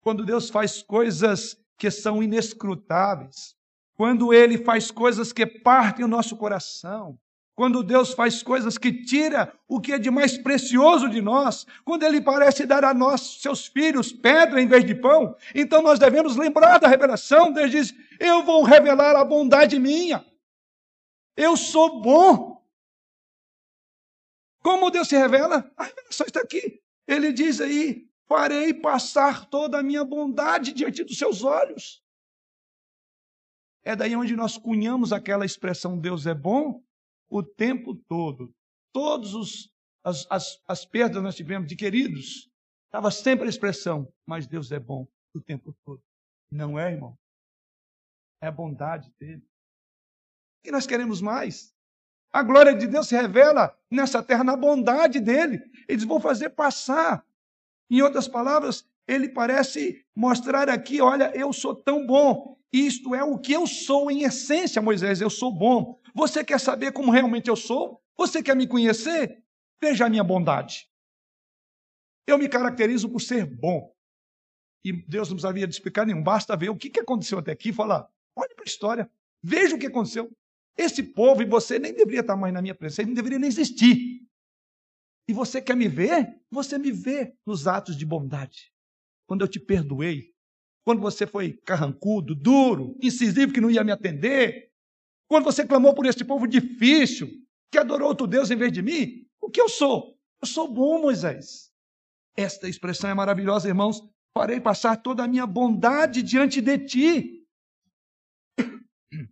Speaker 1: quando Deus faz coisas que são inescrutáveis, quando Ele faz coisas que partem o nosso coração, quando Deus faz coisas que tira o que é de mais precioso de nós, quando Ele parece dar a nós, seus filhos, pedra em vez de pão, então nós devemos lembrar da revelação. Deus diz: Eu vou revelar a bondade minha. Eu sou bom. Como Deus se revela? A revelação está aqui. Ele diz aí: farei passar toda a minha bondade diante dos seus olhos. É daí onde nós cunhamos aquela expressão Deus é bom o tempo todo. Todos os as, as, as perdas nós tivemos de queridos, estava sempre a expressão, mas Deus é bom o tempo todo. Não é, irmão? É a bondade dele. E nós queremos mais. A glória de Deus se revela nessa terra, na bondade dele. Eles vão fazer passar em outras palavras, ele parece mostrar aqui: olha, eu sou tão bom. Isto é o que eu sou em essência, Moisés, eu sou bom. Você quer saber como realmente eu sou? Você quer me conhecer? Veja a minha bondade. Eu me caracterizo por ser bom. E Deus não precisaria de explicar nenhum, basta ver o que aconteceu até aqui e falar: olhe para a história, veja o que aconteceu. Esse povo e você nem deveria estar mais na minha presença, nem deveria nem existir. E você quer me ver? Você me vê nos atos de bondade. Quando eu te perdoei, quando você foi carrancudo, duro, incisivo, que não ia me atender, quando você clamou por este povo difícil, que adorou outro Deus em vez de mim, o que eu sou? Eu sou bom, Moisés. Esta expressão é maravilhosa, irmãos. Farei passar toda a minha bondade diante de ti.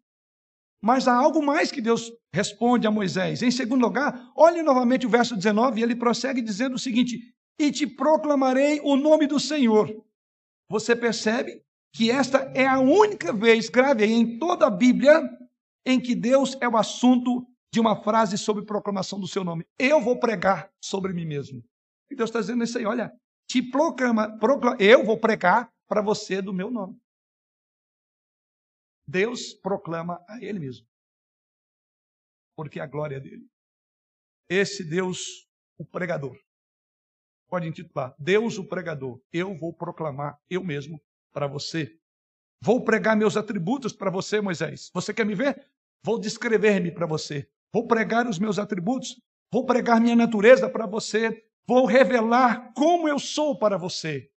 Speaker 1: Mas há algo mais que Deus responde a Moisés. Em segundo lugar, olhe novamente o verso 19, e ele prossegue dizendo o seguinte: E te proclamarei o nome do Senhor. Você percebe que esta é a única vez, grave aí, em toda a Bíblia, em que Deus é o assunto de uma frase sobre proclamação do seu nome. Eu vou pregar sobre mim mesmo. E Deus está dizendo isso aí, olha, te proclama, proclama eu vou pregar para você do meu nome. Deus proclama a Ele mesmo. Porque a glória é dele. Esse Deus, o pregador. Pode intitular, Deus o pregador. Eu vou proclamar eu mesmo para você. Vou pregar meus atributos para você, Moisés. Você quer me ver? Vou descrever-me para você. Vou pregar os meus atributos. Vou pregar minha natureza para você. Vou revelar como eu sou para você.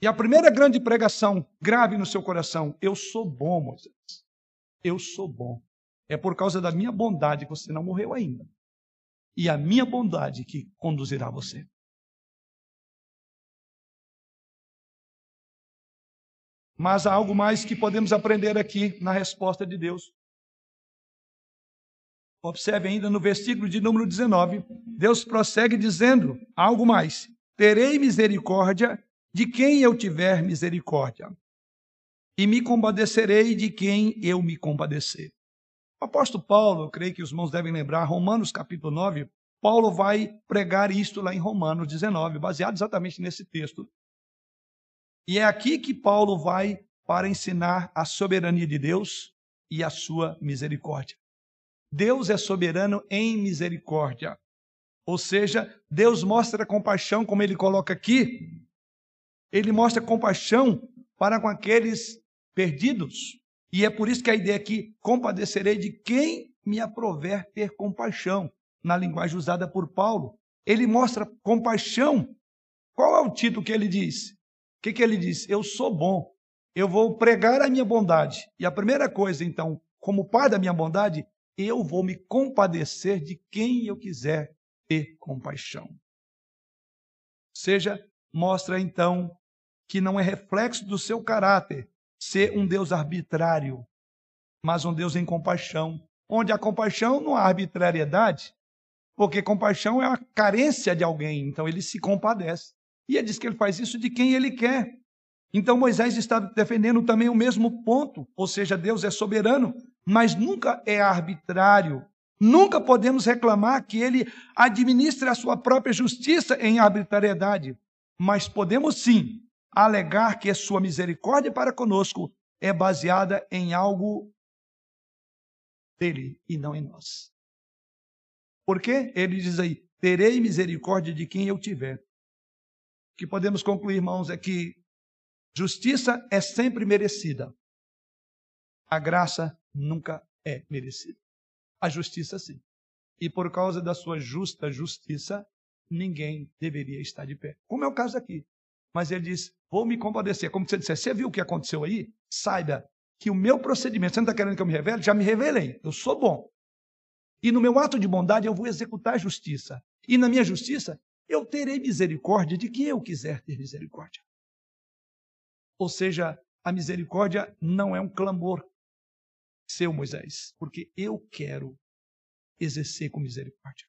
Speaker 1: E a primeira grande pregação, grave no seu coração: Eu sou bom, Moisés. Eu sou bom. É por causa da minha bondade que você não morreu ainda. E a minha bondade que conduzirá você. Mas há algo mais que podemos aprender aqui na resposta de Deus. Observe ainda no versículo de número 19, Deus prossegue dizendo algo mais: Terei misericórdia de quem eu tiver misericórdia, e me compadecerei de quem eu me compadecer. O apóstolo Paulo, eu creio que os irmãos devem lembrar, Romanos capítulo 9, Paulo vai pregar isto lá em Romanos 19, baseado exatamente nesse texto. E é aqui que Paulo vai para ensinar a soberania de Deus e a sua misericórdia. Deus é soberano em misericórdia. Ou seja, Deus mostra compaixão, como ele coloca aqui, ele mostra compaixão para com aqueles perdidos. E é por isso que a ideia aqui, compadecerei de quem me aprover ter compaixão, na linguagem usada por Paulo. Ele mostra compaixão. Qual é o título que ele diz? O que, que ele diz? Eu sou bom. Eu vou pregar a minha bondade. E a primeira coisa, então, como pai da minha bondade, eu vou me compadecer de quem eu quiser ter compaixão. Ou seja, mostra então que não é reflexo do seu caráter ser um Deus arbitrário, mas um Deus em compaixão. Onde há compaixão não há arbitrariedade, porque compaixão é a carência de alguém, então ele se compadece. E ele diz que ele faz isso de quem ele quer. Então Moisés está defendendo também o mesmo ponto, ou seja, Deus é soberano, mas nunca é arbitrário. Nunca podemos reclamar que ele administre a sua própria justiça em arbitrariedade, mas podemos sim alegar que a sua misericórdia para conosco é baseada em algo dele e não em nós. Por quê? Ele diz aí: terei misericórdia de quem eu tiver. Que podemos concluir, irmãos, é que justiça é sempre merecida. A graça nunca é merecida. A justiça, sim. E por causa da sua justa justiça, ninguém deveria estar de pé. Como é o caso aqui. Mas ele diz: Vou me compadecer. Como você dissesse: Você viu o que aconteceu aí? Saiba que o meu procedimento, você não está querendo que eu me revele? Já me revelei. Eu sou bom. E no meu ato de bondade eu vou executar a justiça. E na minha justiça eu terei misericórdia de quem eu quiser ter misericórdia. Ou seja, a misericórdia não é um clamor seu, Moisés, porque eu quero exercer com misericórdia.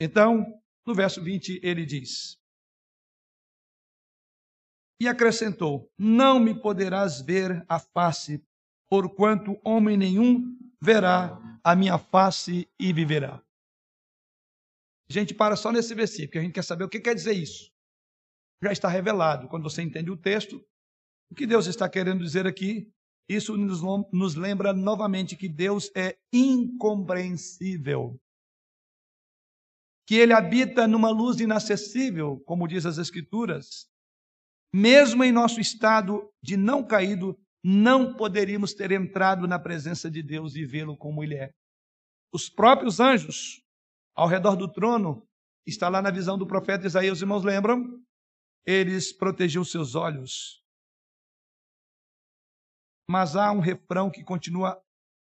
Speaker 1: Então, no verso 20, ele diz: E acrescentou: Não me poderás ver a face, porquanto homem nenhum verá a minha face e viverá. Gente, para só nesse versículo, a gente quer saber o que quer dizer isso. Já está revelado. Quando você entende o texto, o que Deus está querendo dizer aqui isso nos, nos lembra novamente que Deus é incompreensível. Que ele habita numa luz inacessível, como diz as Escrituras. Mesmo em nosso estado de não caído, não poderíamos ter entrado na presença de Deus e vê-lo como ele é. Os próprios anjos ao redor do trono, está lá na visão do profeta Isaías, os irmãos lembram? eles protegiam seus olhos. Mas há um refrão que continua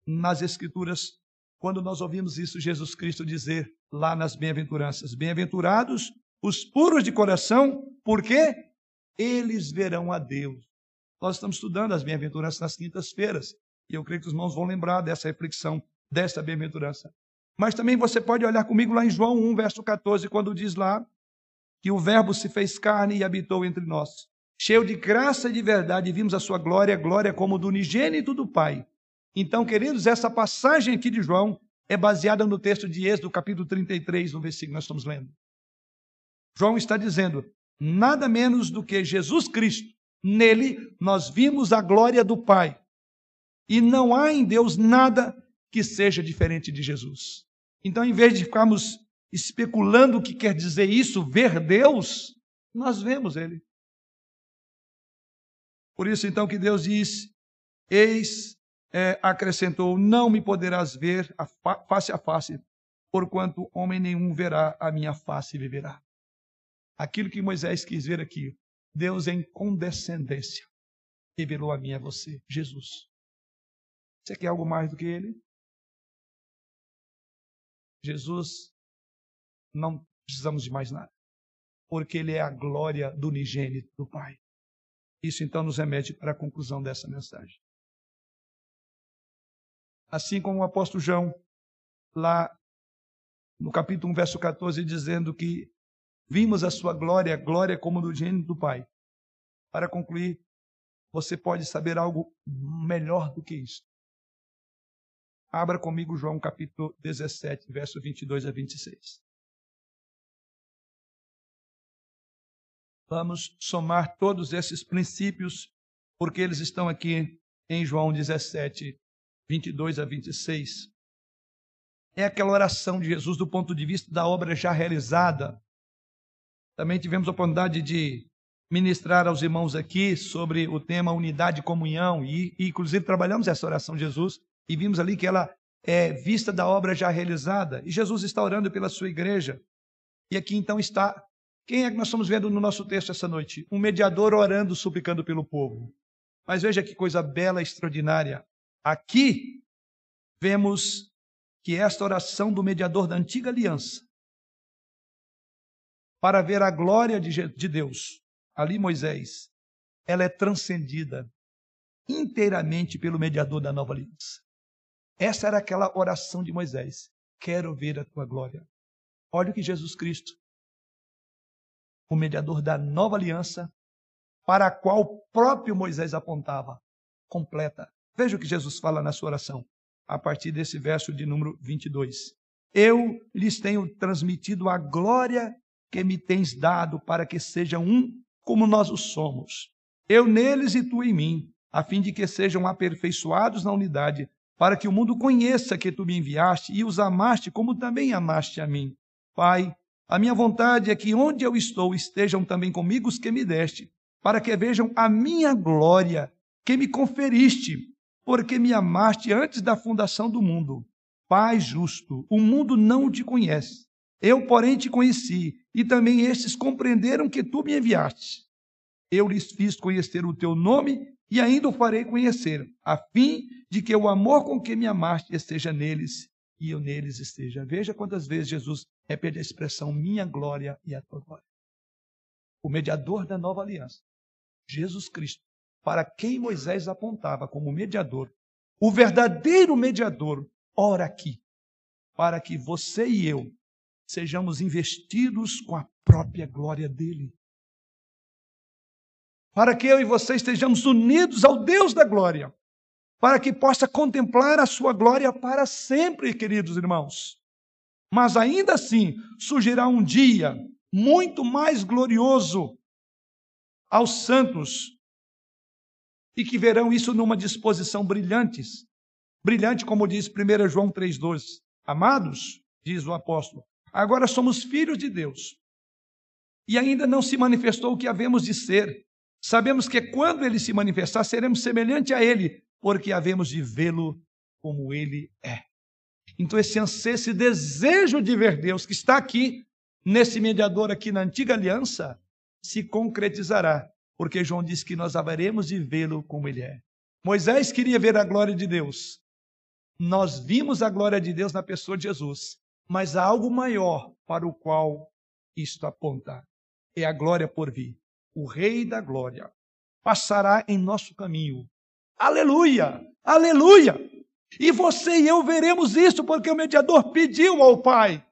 Speaker 1: nas Escrituras, quando nós ouvimos isso, Jesus Cristo dizer lá nas bem-aventuranças: Bem-aventurados os puros de coração, porque eles verão a Deus. Nós estamos estudando as bem-aventuranças nas quintas-feiras, e eu creio que os irmãos vão lembrar dessa reflexão, dessa bem-aventurança. Mas também você pode olhar comigo lá em João 1, verso 14, quando diz lá que o Verbo se fez carne e habitou entre nós. Cheio de graça e de verdade, vimos a sua glória, glória como do unigênito do Pai. Então, queridos, essa passagem aqui de João é baseada no texto de Êxodo, capítulo 33, no versículo que nós estamos lendo. João está dizendo: nada menos do que Jesus Cristo. Nele nós vimos a glória do Pai. E não há em Deus nada que seja diferente de Jesus. Então, em vez de ficarmos especulando o que quer dizer isso, ver Deus, nós vemos Ele. Por isso, então, que Deus diz: Eis, é, acrescentou, não me poderás ver a fa face a face, porquanto homem nenhum verá a minha face e viverá. Aquilo que Moisés quis ver aqui, Deus em condescendência revelou a mim a você, Jesus. Você quer algo mais do que Ele? Jesus, não precisamos de mais nada, porque Ele é a glória do unigênito do Pai. Isso então nos remete para a conclusão dessa mensagem. Assim como o apóstolo João, lá no capítulo 1, verso 14, dizendo que vimos a sua glória, glória como do gênio do Pai. Para concluir, você pode saber algo melhor do que isso. Abra comigo João capítulo 17, verso 22 a 26. Vamos somar todos esses princípios, porque eles estão aqui em João 17, 22 a 26. É aquela oração de Jesus do ponto de vista da obra já realizada. Também tivemos a oportunidade de ministrar aos irmãos aqui sobre o tema unidade e comunhão, e, e inclusive trabalhamos essa oração de Jesus e vimos ali que ela é vista da obra já realizada. E Jesus está orando pela sua igreja. E aqui então está. Quem é que nós estamos vendo no nosso texto essa noite? Um mediador orando, suplicando pelo povo. Mas veja que coisa bela, extraordinária. Aqui vemos que esta oração do mediador da antiga aliança, para ver a glória de Deus, ali Moisés, ela é transcendida inteiramente pelo mediador da nova aliança. Essa era aquela oração de Moisés. Quero ver a tua glória. Olha o que Jesus Cristo, o mediador da nova aliança, para a qual o próprio Moisés apontava, completa. Veja o que Jesus fala na sua oração, a partir desse verso de número 22. Eu lhes tenho transmitido a glória que me tens dado para que sejam um como nós o somos. Eu neles e tu em mim, a fim de que sejam aperfeiçoados na unidade, para que o mundo conheça que tu me enviaste e os amaste como também amaste a mim. Pai, a minha vontade é que onde eu estou estejam também comigo os que me deste, para que vejam a minha glória que me conferiste, porque me amaste antes da fundação do mundo. Pai justo, o mundo não te conhece. Eu, porém, te conheci, e também estes compreenderam que tu me enviaste. Eu lhes fiz conhecer o teu nome e ainda o farei conhecer, a fim de que o amor com que me amaste esteja neles e eu neles esteja. Veja quantas vezes Jesus repete a expressão minha glória e a tua glória. O mediador da nova aliança, Jesus Cristo, para quem Moisés apontava como mediador, o verdadeiro mediador, ora aqui, para que você e eu sejamos investidos com a própria glória dele para que eu e você estejamos unidos ao Deus da glória, para que possa contemplar a sua glória para sempre, queridos irmãos. Mas ainda assim, surgirá um dia muito mais glorioso aos santos e que verão isso numa disposição brilhante, brilhante como diz 1 João 3:12. Amados, diz o apóstolo, agora somos filhos de Deus. E ainda não se manifestou o que havemos de ser, Sabemos que quando ele se manifestar, seremos semelhante a ele, porque havemos de vê-lo como ele é. Então, esse anseio, esse desejo de ver Deus que está aqui, nesse mediador aqui na antiga aliança, se concretizará, porque João disse que nós haveremos de vê-lo como ele é. Moisés queria ver a glória de Deus. Nós vimos a glória de Deus na pessoa de Jesus, mas há algo maior para o qual isto aponta. É a glória por vir. O Rei da Glória passará em nosso caminho. Aleluia! Aleluia! E você e eu veremos isso porque o mediador pediu ao Pai,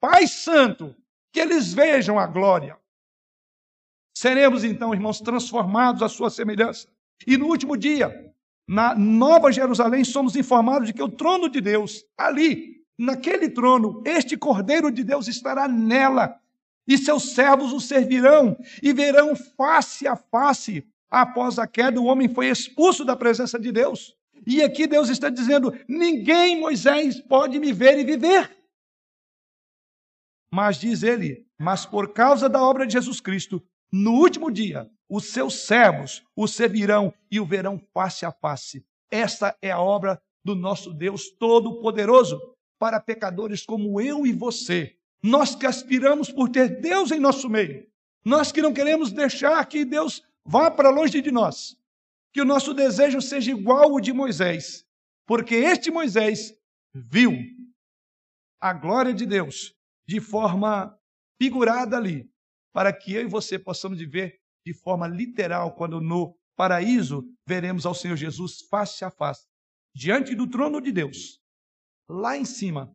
Speaker 1: Pai Santo, que eles vejam a glória. Seremos então, irmãos, transformados à sua semelhança. E no último dia, na Nova Jerusalém, somos informados de que o trono de Deus, ali, naquele trono, este Cordeiro de Deus estará nela. E seus servos o servirão e verão face a face. Após a queda, o homem foi expulso da presença de Deus. E aqui Deus está dizendo: ninguém, Moisés, pode me ver e viver. Mas diz ele: mas por causa da obra de Jesus Cristo, no último dia, os seus servos o servirão e o verão face a face. Esta é a obra do nosso Deus Todo-Poderoso para pecadores como eu e você. Nós que aspiramos por ter Deus em nosso meio. Nós que não queremos deixar que Deus vá para longe de nós. Que o nosso desejo seja igual ao de Moisés. Porque este Moisés viu a glória de Deus de forma figurada ali, para que eu e você possamos viver de forma literal, quando no paraíso veremos ao Senhor Jesus face a face, diante do trono de Deus. Lá em cima,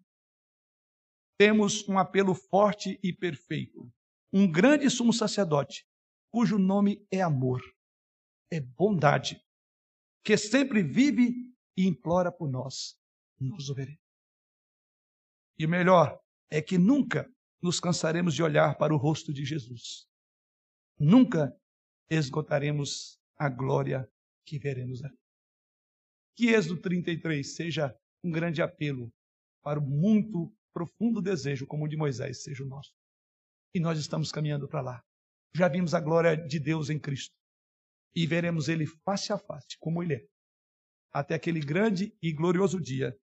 Speaker 1: temos um apelo forte e perfeito. Um grande sumo sacerdote, cujo nome é amor, é bondade, que sempre vive e implora por nós. O veremos. E o melhor é que nunca nos cansaremos de olhar para o rosto de Jesus. Nunca esgotaremos a glória que veremos ali. Que Êxodo 33 seja um grande apelo para o muito profundo desejo, como o de Moisés, seja o nosso. E nós estamos caminhando para lá. Já vimos a glória de Deus em Cristo. E veremos Ele face a face, como Ele é. Até aquele grande e glorioso dia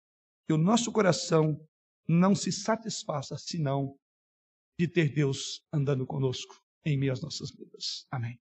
Speaker 1: que o nosso coração não se satisfaça senão de ter Deus andando conosco em meio às nossas vidas. Amém.